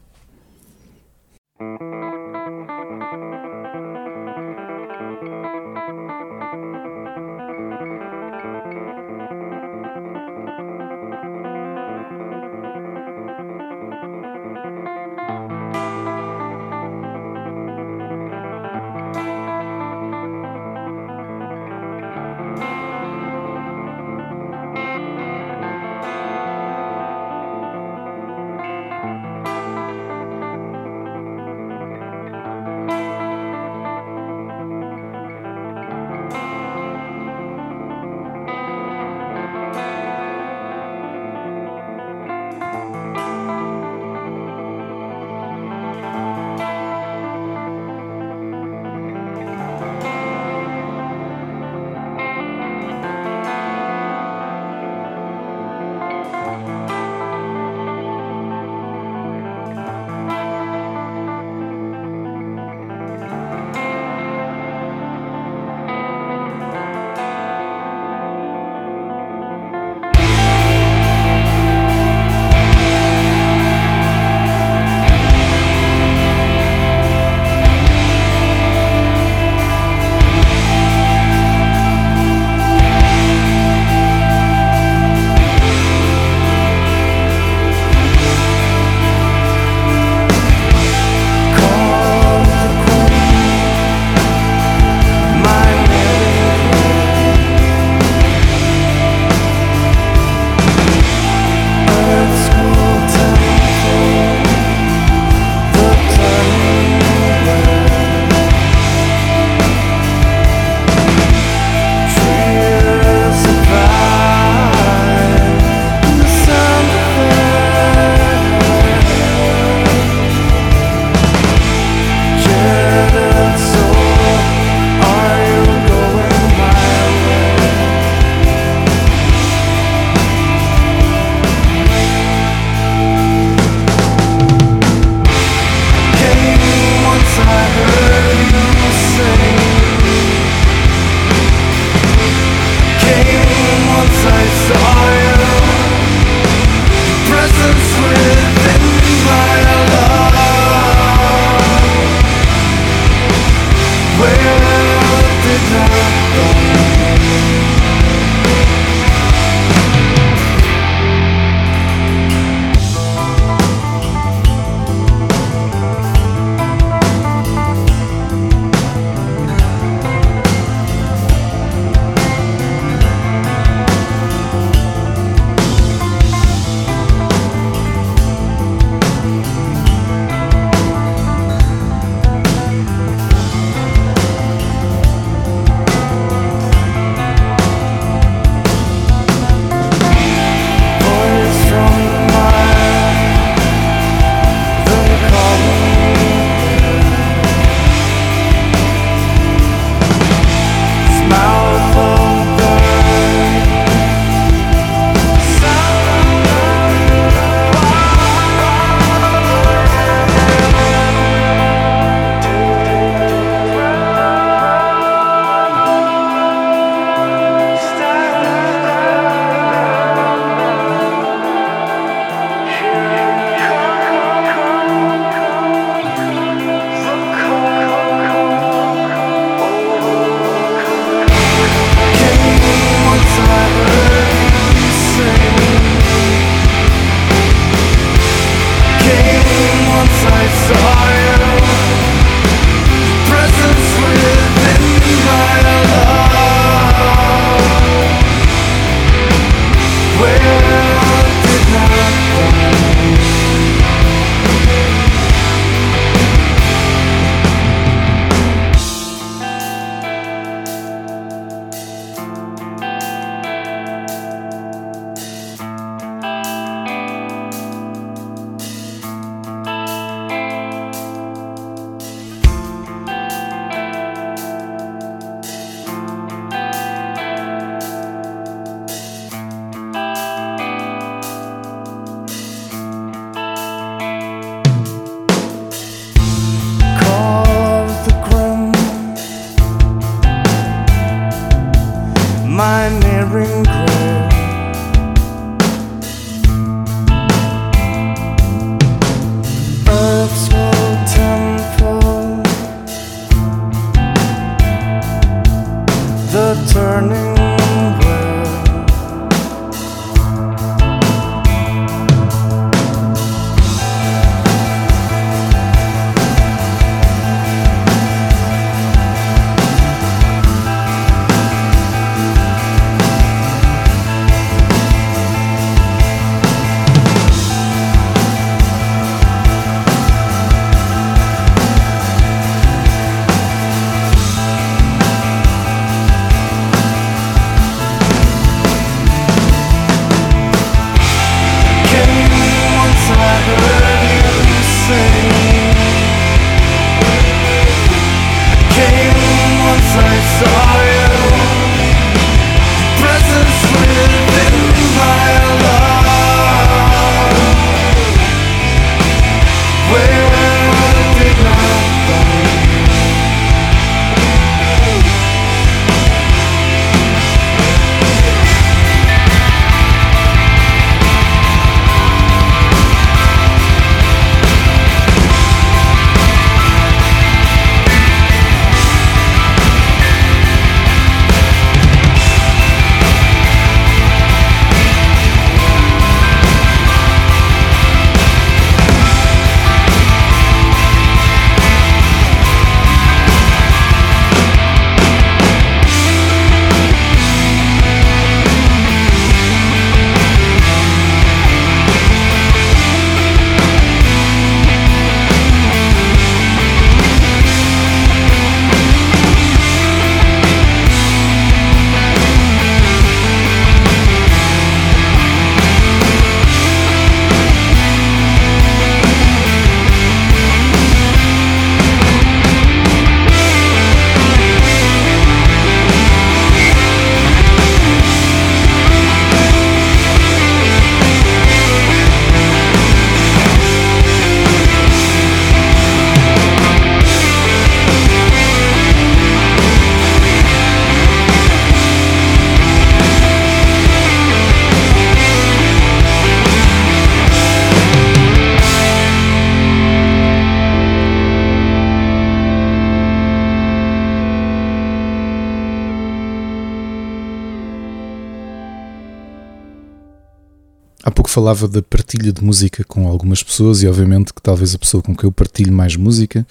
Falava da partilha de música com algumas pessoas e obviamente que talvez a pessoa com quem eu partilho mais música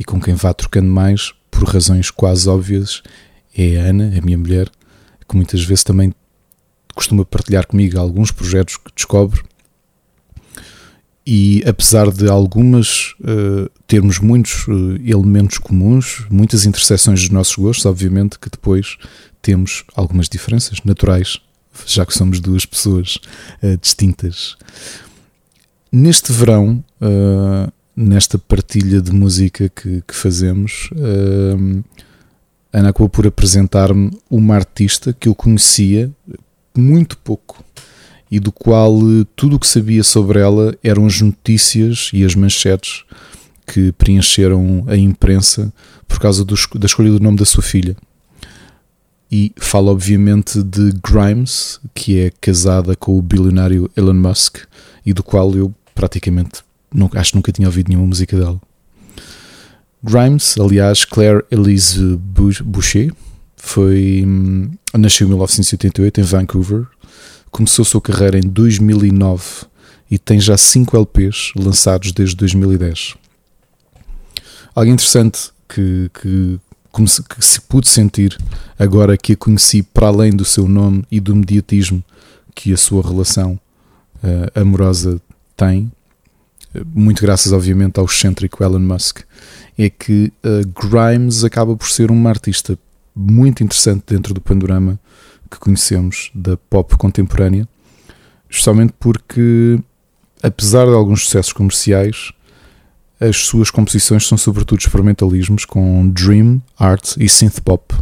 e com quem vá trocando mais, por razões quase óbvias, é a Ana, a minha mulher, que muitas vezes também costuma partilhar comigo alguns projetos que descobre. E apesar de algumas uh, termos muitos uh, elementos comuns, muitas interseções dos nossos gostos, obviamente que depois temos algumas diferenças naturais, já que somos duas pessoas uh, distintas. Neste verão, nesta partilha de música que, que fazemos, Ana acabou por apresentar-me uma artista que eu conhecia muito pouco e do qual tudo o que sabia sobre ela eram as notícias e as manchetes que preencheram a imprensa por causa do, da escolha do nome da sua filha. E fala obviamente de Grimes, que é casada com o bilionário Elon Musk e do qual eu praticamente nunca, acho que nunca tinha ouvido nenhuma música dela. Grimes, aliás, Claire Elise Boucher, foi, hum, nasceu em 1988 em Vancouver, começou sua carreira em 2009 e tem já 5 LPs lançados desde 2010. Algo interessante que, que, que se pude sentir agora que a conheci para além do seu nome e do mediatismo que a sua relação uh, amorosa tem, muito graças obviamente ao excêntrico Elon Musk, é que uh, Grimes acaba por ser uma artista muito interessante dentro do panorama que conhecemos da pop contemporânea, justamente porque, apesar de alguns sucessos comerciais, as suas composições são sobretudo experimentalismos com dream, art e synth pop,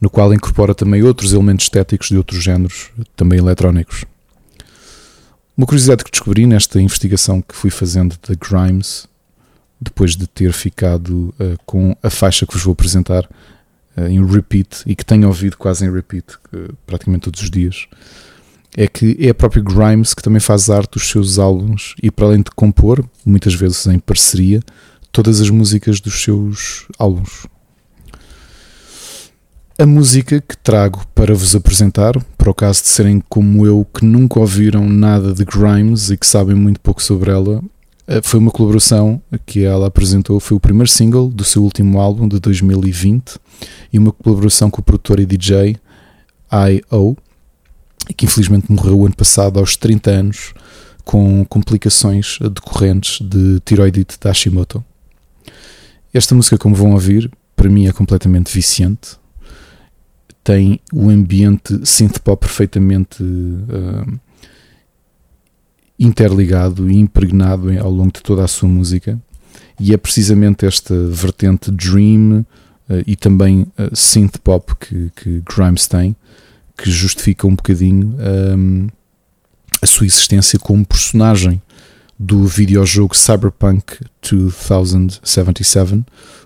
no qual incorpora também outros elementos estéticos de outros géneros, também eletrónicos. Uma curiosidade que descobri nesta investigação que fui fazendo da Grimes, depois de ter ficado uh, com a faixa que vos vou apresentar, uh, em repeat e que tenho ouvido quase em repeat uh, praticamente todos os dias é que é a própria Grimes que também faz arte dos seus álbuns e para além de compor, muitas vezes em parceria, todas as músicas dos seus álbuns. A música que trago para vos apresentar, para o caso de serem como eu que nunca ouviram nada de Grimes e que sabem muito pouco sobre ela, eh, foi uma colaboração que ela apresentou, foi o primeiro single do seu último álbum de 2020 e uma colaboração com o produtor e DJ I.O., que infelizmente morreu ano passado aos 30 anos com complicações decorrentes de tiroidite da Hashimoto. Esta música, como vão ouvir, para mim é completamente viciante. Tem o ambiente synth pop perfeitamente uh, interligado e impregnado ao longo de toda a sua música, e é precisamente esta vertente dream uh, e também uh, synth pop que, que, Grimes tem que justifica um bocadinho um, a sua existência como personagem do videojogo Cyberpunk 2077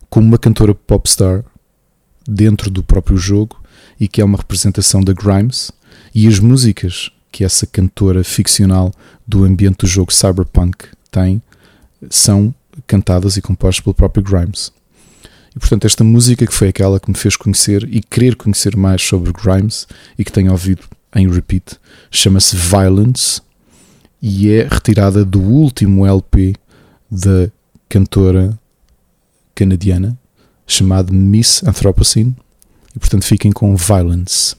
como uma cantora popstar dentro do próprio jogo e que é uma representação da Grimes e as músicas que essa cantora ficcional do ambiente do jogo Cyberpunk tem são cantadas e compostas pelo próprio Grimes. E portanto, esta música que foi aquela que me fez conhecer e querer conhecer mais sobre Grimes e que tenho ouvido em repeat, chama-se Violence e é retirada do último LP da cantora canadiana chamado Miss Anthropocene. E portanto, fiquem com Violence.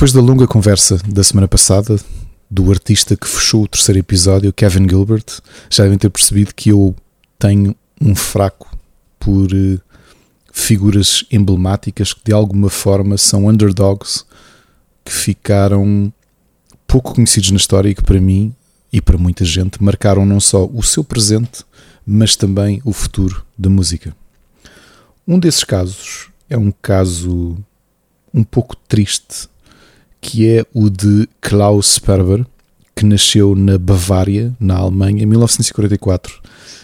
Depois da longa conversa da semana passada, do artista que fechou o terceiro episódio, Kevin Gilbert, já devem ter percebido que eu tenho um fraco por eh, figuras emblemáticas que de alguma forma são underdogs que ficaram pouco conhecidos na história e que para mim e para muita gente marcaram não só o seu presente, mas também o futuro da música. Um desses casos é um caso um pouco triste, que é o de Klaus Sperber, que nasceu na Bavária, na Alemanha, em 1944,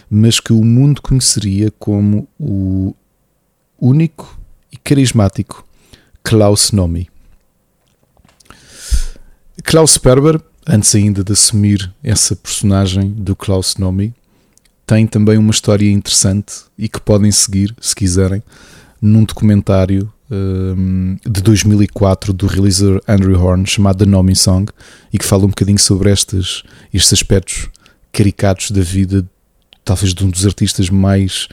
mas que o mundo conheceria como o único e carismático Klaus Nomi. Klaus Sperber, antes ainda de assumir essa personagem do Klaus Nomi, tem também uma história interessante e que podem seguir, se quiserem, num documentário um, de 2004 do realizador Andrew Horn chamado The Nomi Song e que fala um bocadinho sobre estes, estes aspectos caricatos da vida, talvez de um dos artistas mais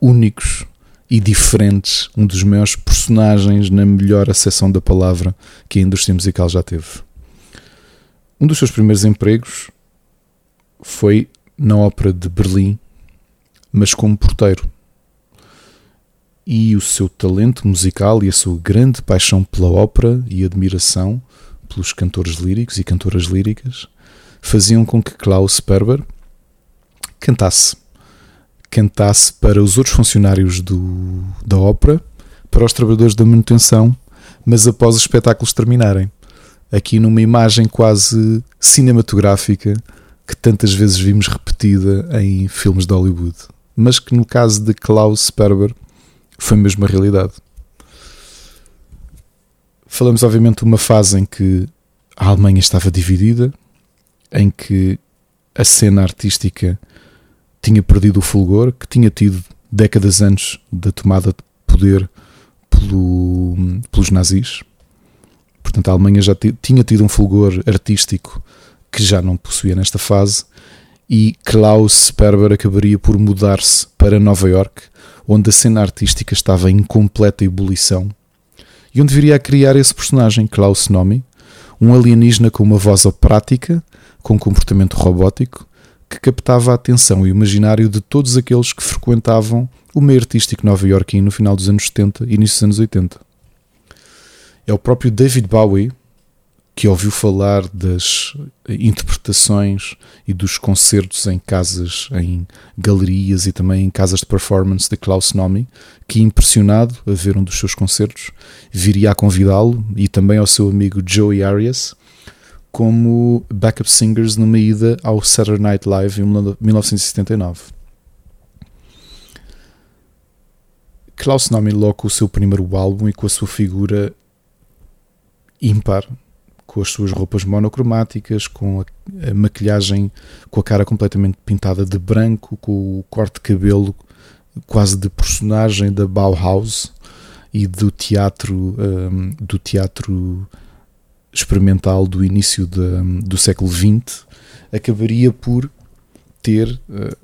únicos e diferentes, um dos maiores personagens na melhor acessão da palavra que a indústria musical já teve. Um dos seus primeiros empregos foi na Ópera de Berlim, mas como porteiro. E o seu talento musical e a sua grande paixão pela ópera e admiração pelos cantores líricos e cantoras líricas faziam com que Klaus Sperber cantasse. Cantasse para os outros funcionários do, da ópera, para os trabalhadores da manutenção, mas após os espetáculos terminarem. Aqui numa imagem quase cinematográfica que tantas vezes vimos repetida em filmes de Hollywood, mas que no caso de Klaus Sperber foi mesmo a realidade. Falamos, obviamente, de uma fase em que a Alemanha estava dividida, em que a cena artística tinha perdido o fulgor, que tinha tido décadas antes da tomada de poder pelo, pelos nazis. Portanto, a Alemanha já tinha tido um fulgor artístico que já não possuía nesta fase, e Klaus Sperber acabaria por mudar-se para Nova York, onde a cena artística estava em completa ebulição, e onde viria a criar esse personagem, Klaus Nomi, um alienígena com uma voz operática, com um comportamento robótico, que captava a atenção e o imaginário de todos aqueles que frequentavam o meio artístico nova-iorquino no final dos anos 70 e início dos anos 80. É o próprio David Bowie que ouviu falar das interpretações e dos concertos em casas, em galerias e também em casas de performance de Klaus Nomi, que impressionado a ver um dos seus concertos, viria a convidá-lo e também ao seu amigo Joey Arias como backup singers numa ida ao Saturday Night Live em 1979. Klaus Nomi logo o seu primeiro álbum e com a sua figura ímpar com as suas roupas monocromáticas, com a, maquilhagem, com a cara completamente pintada de branco, com o corte de cabelo quase de personagem da Bauhaus e do teatro um, do teatro experimental do início de, do século XX, acabaria por ter uh,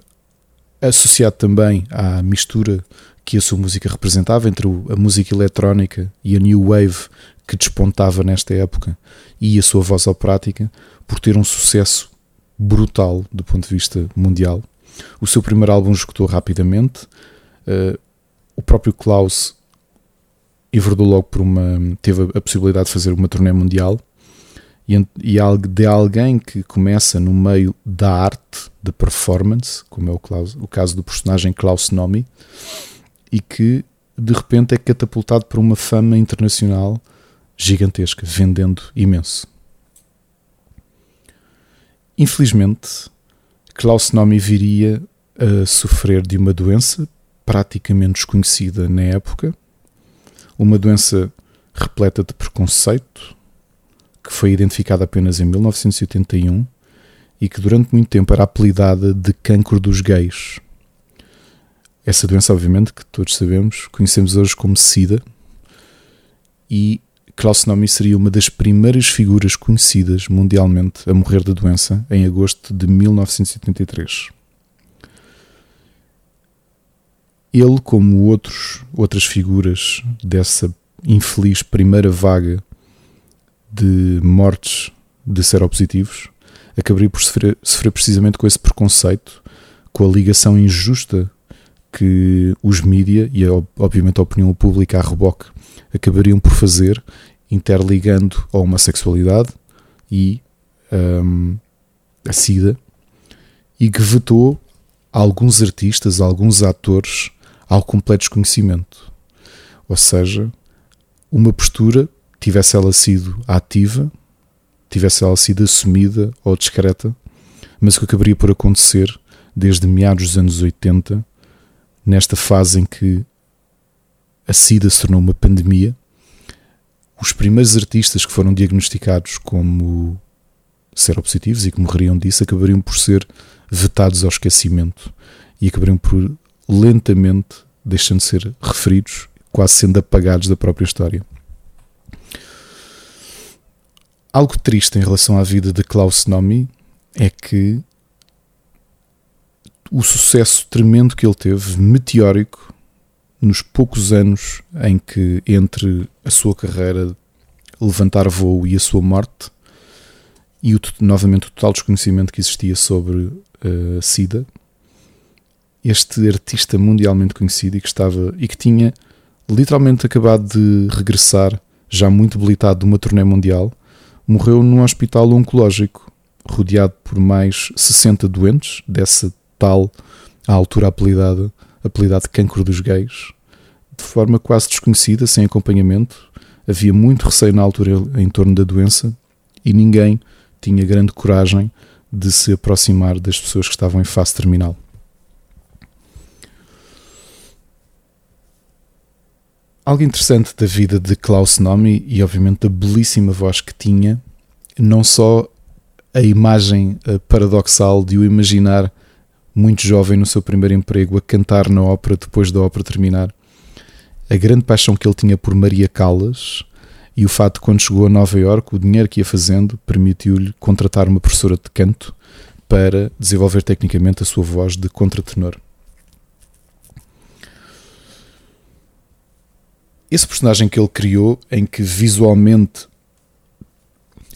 associado também à mistura que a sua música representava entre a música eletrónica e a new wave que despontava nesta época e a sua voz operática por ter um sucesso brutal do ponto de vista mundial. O seu primeiro álbum escutou rapidamente. Uh, o próprio Klaus enverdou logo por uma. teve a possibilidade de fazer uma turnê mundial. E, e de alguém que começa no meio da arte, de performance, como é o, Klaus, o caso do personagem Klaus Nomi, e que de repente é catapultado para uma fama internacional gigantesca, vendendo imenso. Infelizmente, Klaus Nomi viria a sofrer de uma doença praticamente desconhecida na época, uma doença repleta de preconceito, que foi identificada apenas em 1981 e que durante muito tempo era apelidada de cancro dos gays. Essa doença, obviamente, que todos sabemos, conhecemos hoje como SIDA, e Klaus Nomi seria uma das primeiras figuras conhecidas mundialmente a morrer da doença em agosto de 1983. Ele, como outros, outras figuras dessa infeliz primeira vaga de mortes de seropositivos acabaria por sofrer, sofrer precisamente com esse preconceito, com a ligação injusta que os mídia e obviamente a opinião pública a reboque acabariam por fazer interligando a homossexualidade e um, a SIDA e que vetou alguns artistas, alguns atores ao completo desconhecimento. Ou seja, uma postura, tivesse ela sido ativa, tivesse ela sido assumida ou discreta, mas o que acabaria por acontecer desde meados dos anos 80, nesta fase em que a SIDA se tornou uma pandemia, os primeiros artistas que foram diagnosticados como seropositivos e que morreriam disso acabariam por ser vetados ao esquecimento e acabariam por lentamente deixando de ser referidos, quase sendo apagados da própria história. Algo triste em relação à vida de Klaus Nomi é que o sucesso tremendo que ele teve, meteórico, nos poucos anos em que entre a sua carreira levantar voo e a sua morte e o, novamente o total desconhecimento que existia sobre uh, SIDA, este artista mundialmente conhecido e que estava e que tinha literalmente acabado de regressar, já muito debilitado de uma turnê mundial, morreu num hospital oncológico, rodeado por mais 60 doentes dessa tal à altura apelidada, apelidado cancro dos gays, de forma quase desconhecida, sem acompanhamento. Havia muito receio na altura em torno da doença e ninguém tinha grande coragem de se aproximar das pessoas que estavam em fase terminal. Algo interessante da vida de Klaus Nomi e obviamente da belíssima voz que tinha, não só a imagem eh, paradoxal de o imaginar muito jovem no seu primeiro emprego a cantar na ópera depois da ópera terminar, a grande paixão que ele tinha por Maria Callas e o fato de quando chegou a Nova York, o dinheiro que ia fazendo permitiu-lhe contratar uma professora de canto para desenvolver tecnicamente a sua voz de contratenor. Esse personagem que ele criou, em que visualmente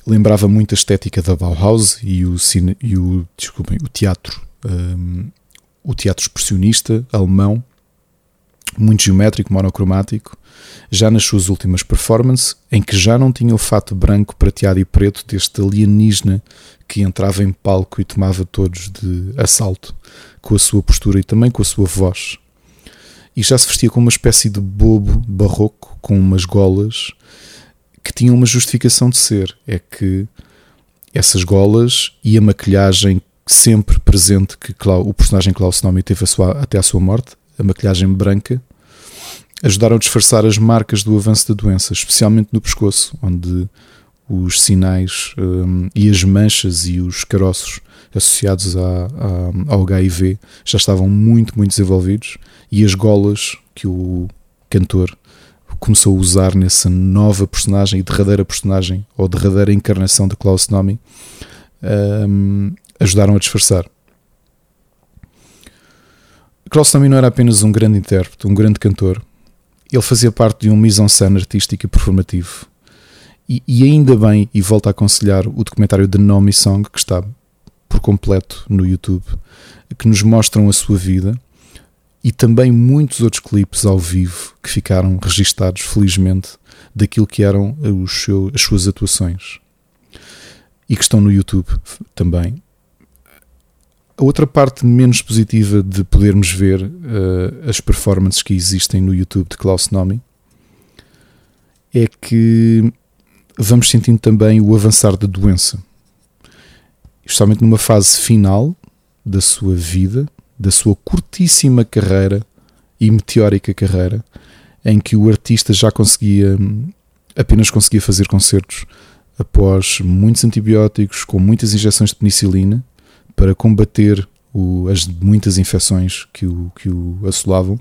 lembrava muito a estética da Bauhaus e o, cine, e o, desculpem, o teatro, um, o teatro expressionista alemão, muito geométrico, monocromático, já nas suas últimas performances, em que já não tinha o fato branco, prateado e preto deste alienígena que entrava em palco e tomava todos de assalto, com a sua postura e também com a sua voz. E já se vestia como uma espécie de bobo barroco, com umas golas, que tinham uma justificação de ser. É que essas golas e a maquilhagem sempre presente que o personagem Klaus Nomi teve a sua, até à sua morte, a maquilhagem branca, ajudaram a disfarçar as marcas do avanço da doença, especialmente no pescoço, onde os sinais um, e as manchas e os caroços associados a, ao HIV já estavam muito, muito desenvolvidos e as golas que o cantor começou a usar nessa nova personagem e derradeira personagem ou derradeira encarnação de Klaus Nomi um, ajudaram a disfarçar. Klaus Nomi não era apenas um grande intérprete, um grande cantor, ele fazia parte de um mise-en-scène artístico e performativo. E, e, ainda bem, e volto a aconselhar o documentário The Nomi Song, que está por completo no YouTube, que nos mostram a sua vida e também muitos outros clipes ao vivo que ficaram registados, felizmente, daquilo que eram seu, as suas atuações e que estão no YouTube também. A outra parte menos positiva de podermos ver uh, as performances que existem no YouTube de Klaus Nomi é que vamos sentindo também o avançar da doença. Especialmente numa fase final da sua vida, da sua curtíssima carreira e meteórica carreira, em que o artista já conseguia, apenas conseguia fazer concertos após muitos antibióticos, com muitas injeções de penicilina, para combater o, as muitas infecções que o, que o assolavam,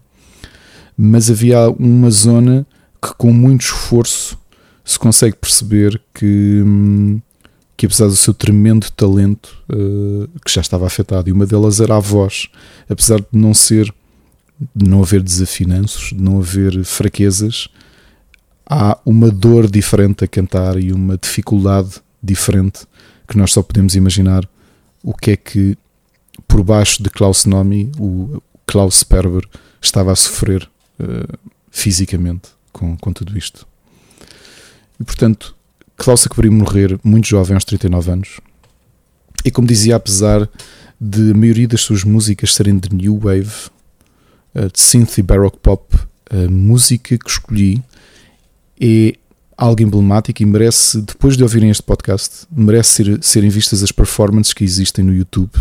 mas havia uma zona que, com muito esforço, se consegue perceber que, que apesar do seu tremendo talento, uh, que já estava afetado, e uma delas era a voz, apesar de não ser, de não haver desafinanços, de não haver fraquezas, há uma dor diferente a cantar e uma dificuldade diferente que nós só podemos imaginar o que é que por baixo de Klaus Nomi o Klaus Sperber estava a sofrer uh, fisicamente com, com tudo isto. E portanto, Klaus acabou de morrer muito jovem, aos 39 anos. E como dizia, apesar de a maioria das suas músicas serem de New Wave, uh, de Synth e Baroque Pop, a música que escolhi é algo emblemático e merece, depois de ouvirem este podcast, merece ser, serem vistas as performances que existem no YouTube.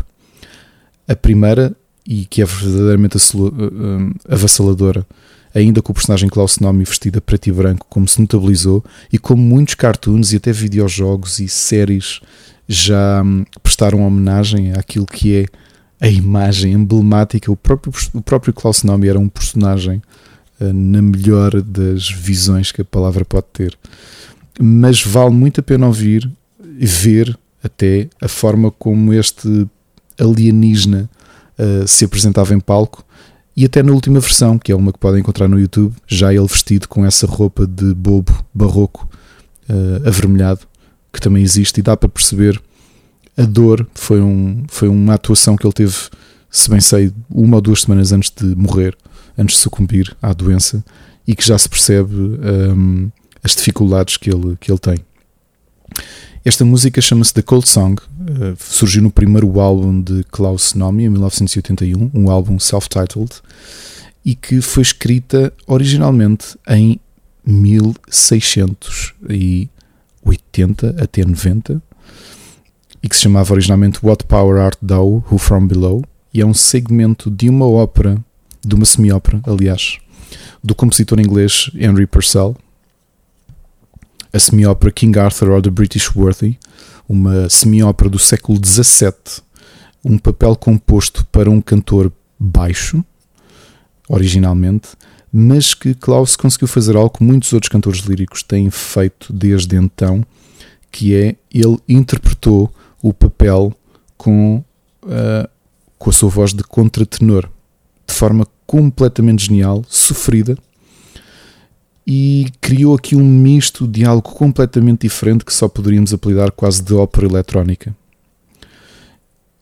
A primeira, e que é verdadeiramente eh, eh, avassaladora, ainda com o personagem Klaus Nomi vestida preto e branco, como se notabilizou, e como muitos cartoons e até videojogos e séries já hum, prestaram homenagem àquilo que é a imagem emblemática. O próprio, o próprio Klaus Nomi era um personagem na melhor das visões que a palavra pode ter. Mas vale muito a pena ouvir e ver até a forma como este alienígena uh, se apresentava em palco e até na última versão, que é uma que podem encontrar no YouTube, já ele vestido com essa roupa de bobo barroco uh, avermelhado, que também existe, e dá para perceber a dor. Foi, um, foi uma atuação que ele teve, se bem sei, uma ou duas semanas antes de morrer, antes de sucumbir à doença, e que já se percebe um, as dificuldades que ele, que ele tem. Esta música chama-se The Cold Song, uh, surgiu no primeiro álbum de Klaus Nomi, em 1981, um álbum self-titled, e que foi escrita originalmente em 1680 até 90, e que se chamava originalmente What Power Art Thou, Who From Below, e é um segmento de uma ópera, de uma semi-ópera, aliás, do compositor inglês Henry Purcell, a semi-ópera King Arthur or the British Worthy, uma semi-ópera do século XVII, um papel composto para um cantor baixo, originalmente, mas que Klaus conseguiu fazer algo que muitos outros cantores líricos têm feito desde então, que é ele interpretou o papel com, uh, com a sua voz de contratenor, de forma completamente genial, sofrida, e criou aqui um misto de algo completamente diferente que só poderíamos apelidar quase de ópera eletrónica.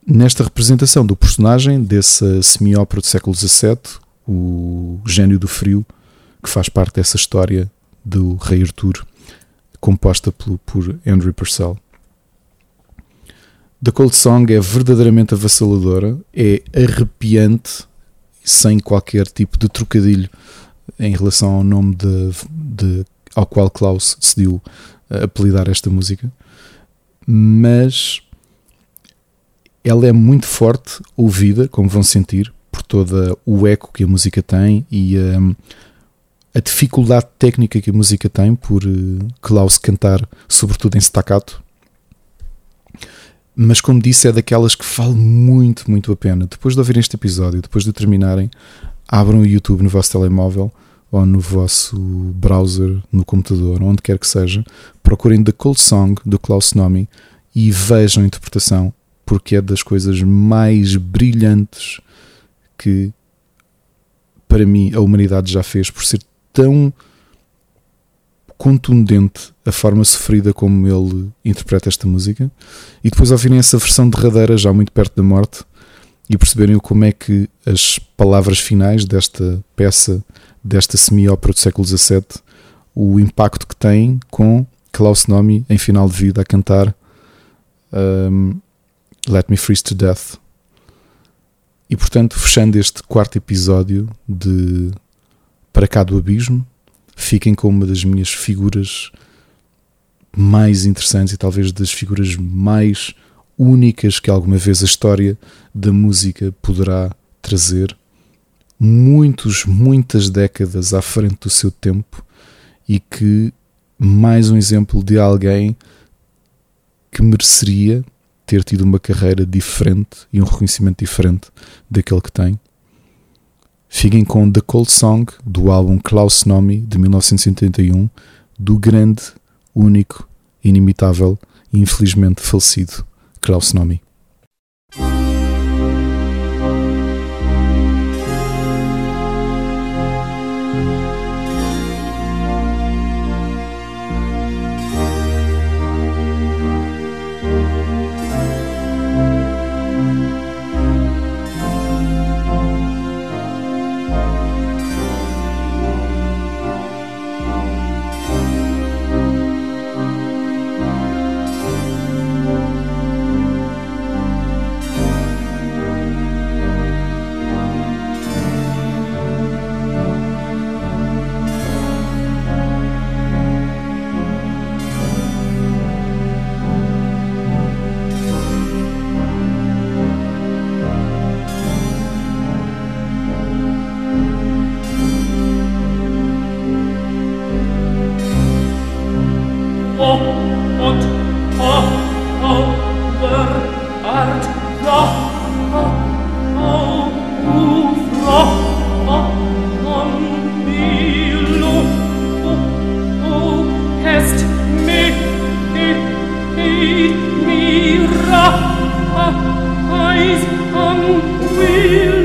Nesta representação do personagem dessa semi-ópera do século XVII, o Gênio do Frio, que faz parte dessa história do Rei Arthur, composta por, por Henry Purcell. The Cold Song é verdadeiramente avassaladora, é arrepiante, sem qualquer tipo de trocadilho em relação ao nome de, de, ao qual Klaus decidiu eh, apelidar esta música, mas ela é muito forte, ouvida, como vão sentir, por todo o eco que a música tem e um, a dificuldade técnica que a música tem por uh, Klaus cantar, sobretudo em staccato. Mas, como disse, é daquelas que vale muito, muito a pena. Depois de ouvirem este episódio, depois de terminarem, abram o YouTube no vosso telemóvel ou no vosso browser, no computador, onde quer que seja, procurem The Cold Song do Klaus Nomi e vejam a interpretação, porque é das coisas mais brilhantes que para mim a humanidade já fez por ser tão contundente a forma sofrida como ele interpreta esta música e depois ouvirem essa versão derradeira já muito perto da morte e perceberem como é que as palavras finais desta peça, desta semi-ópera do século XVII, o impacto que tem com Klaus Nomi em final de vida a cantar um, Let Me Freeze to Death. E portanto, fechando este quarto episódio de Para Cá do Abismo, fiquem com uma das minhas figuras mais interessantes e talvez das figuras mais únicas que alguma vez a história da música poderá trazer, muitos, muitas décadas à frente do seu tempo e que mais um exemplo de alguém que mereceria ter tido uma carreira diferente e um reconhecimento diferente daquele que tem. Fiquem com The Cold Song do álbum Klaus Nomi de 1981, do grande, único, inimitável e infelizmente falecido Klaus Nomi. come, will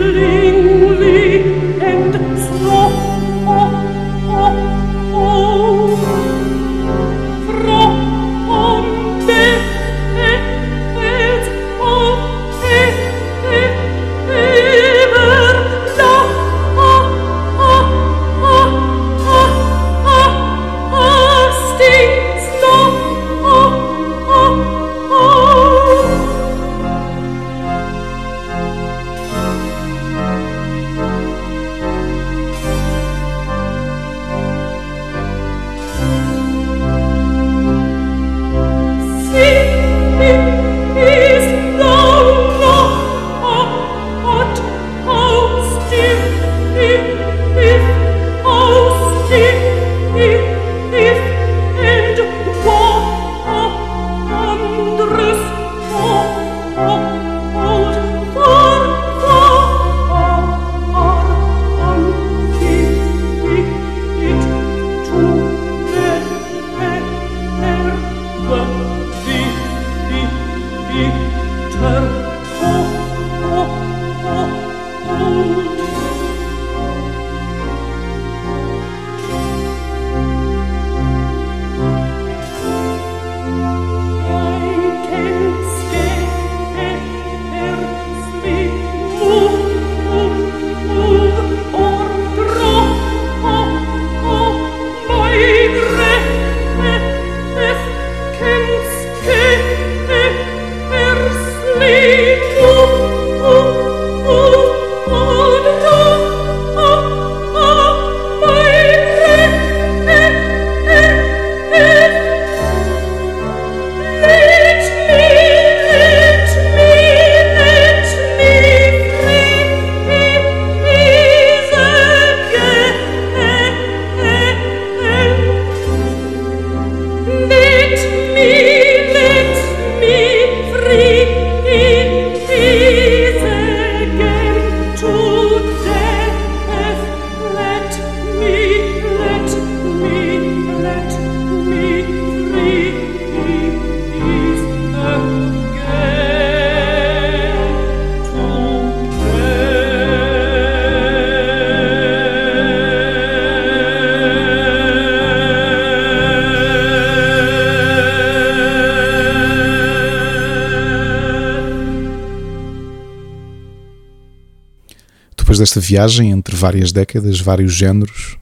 desta viagem entre várias décadas, vários géneros,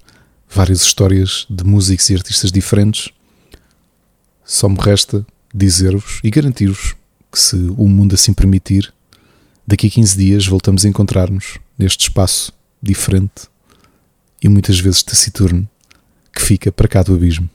várias histórias de músicos e artistas diferentes, só me resta dizer-vos e garantir-vos que, se o mundo assim permitir, daqui a 15 dias voltamos a encontrar-nos neste espaço diferente e muitas vezes taciturno que fica para cá do abismo.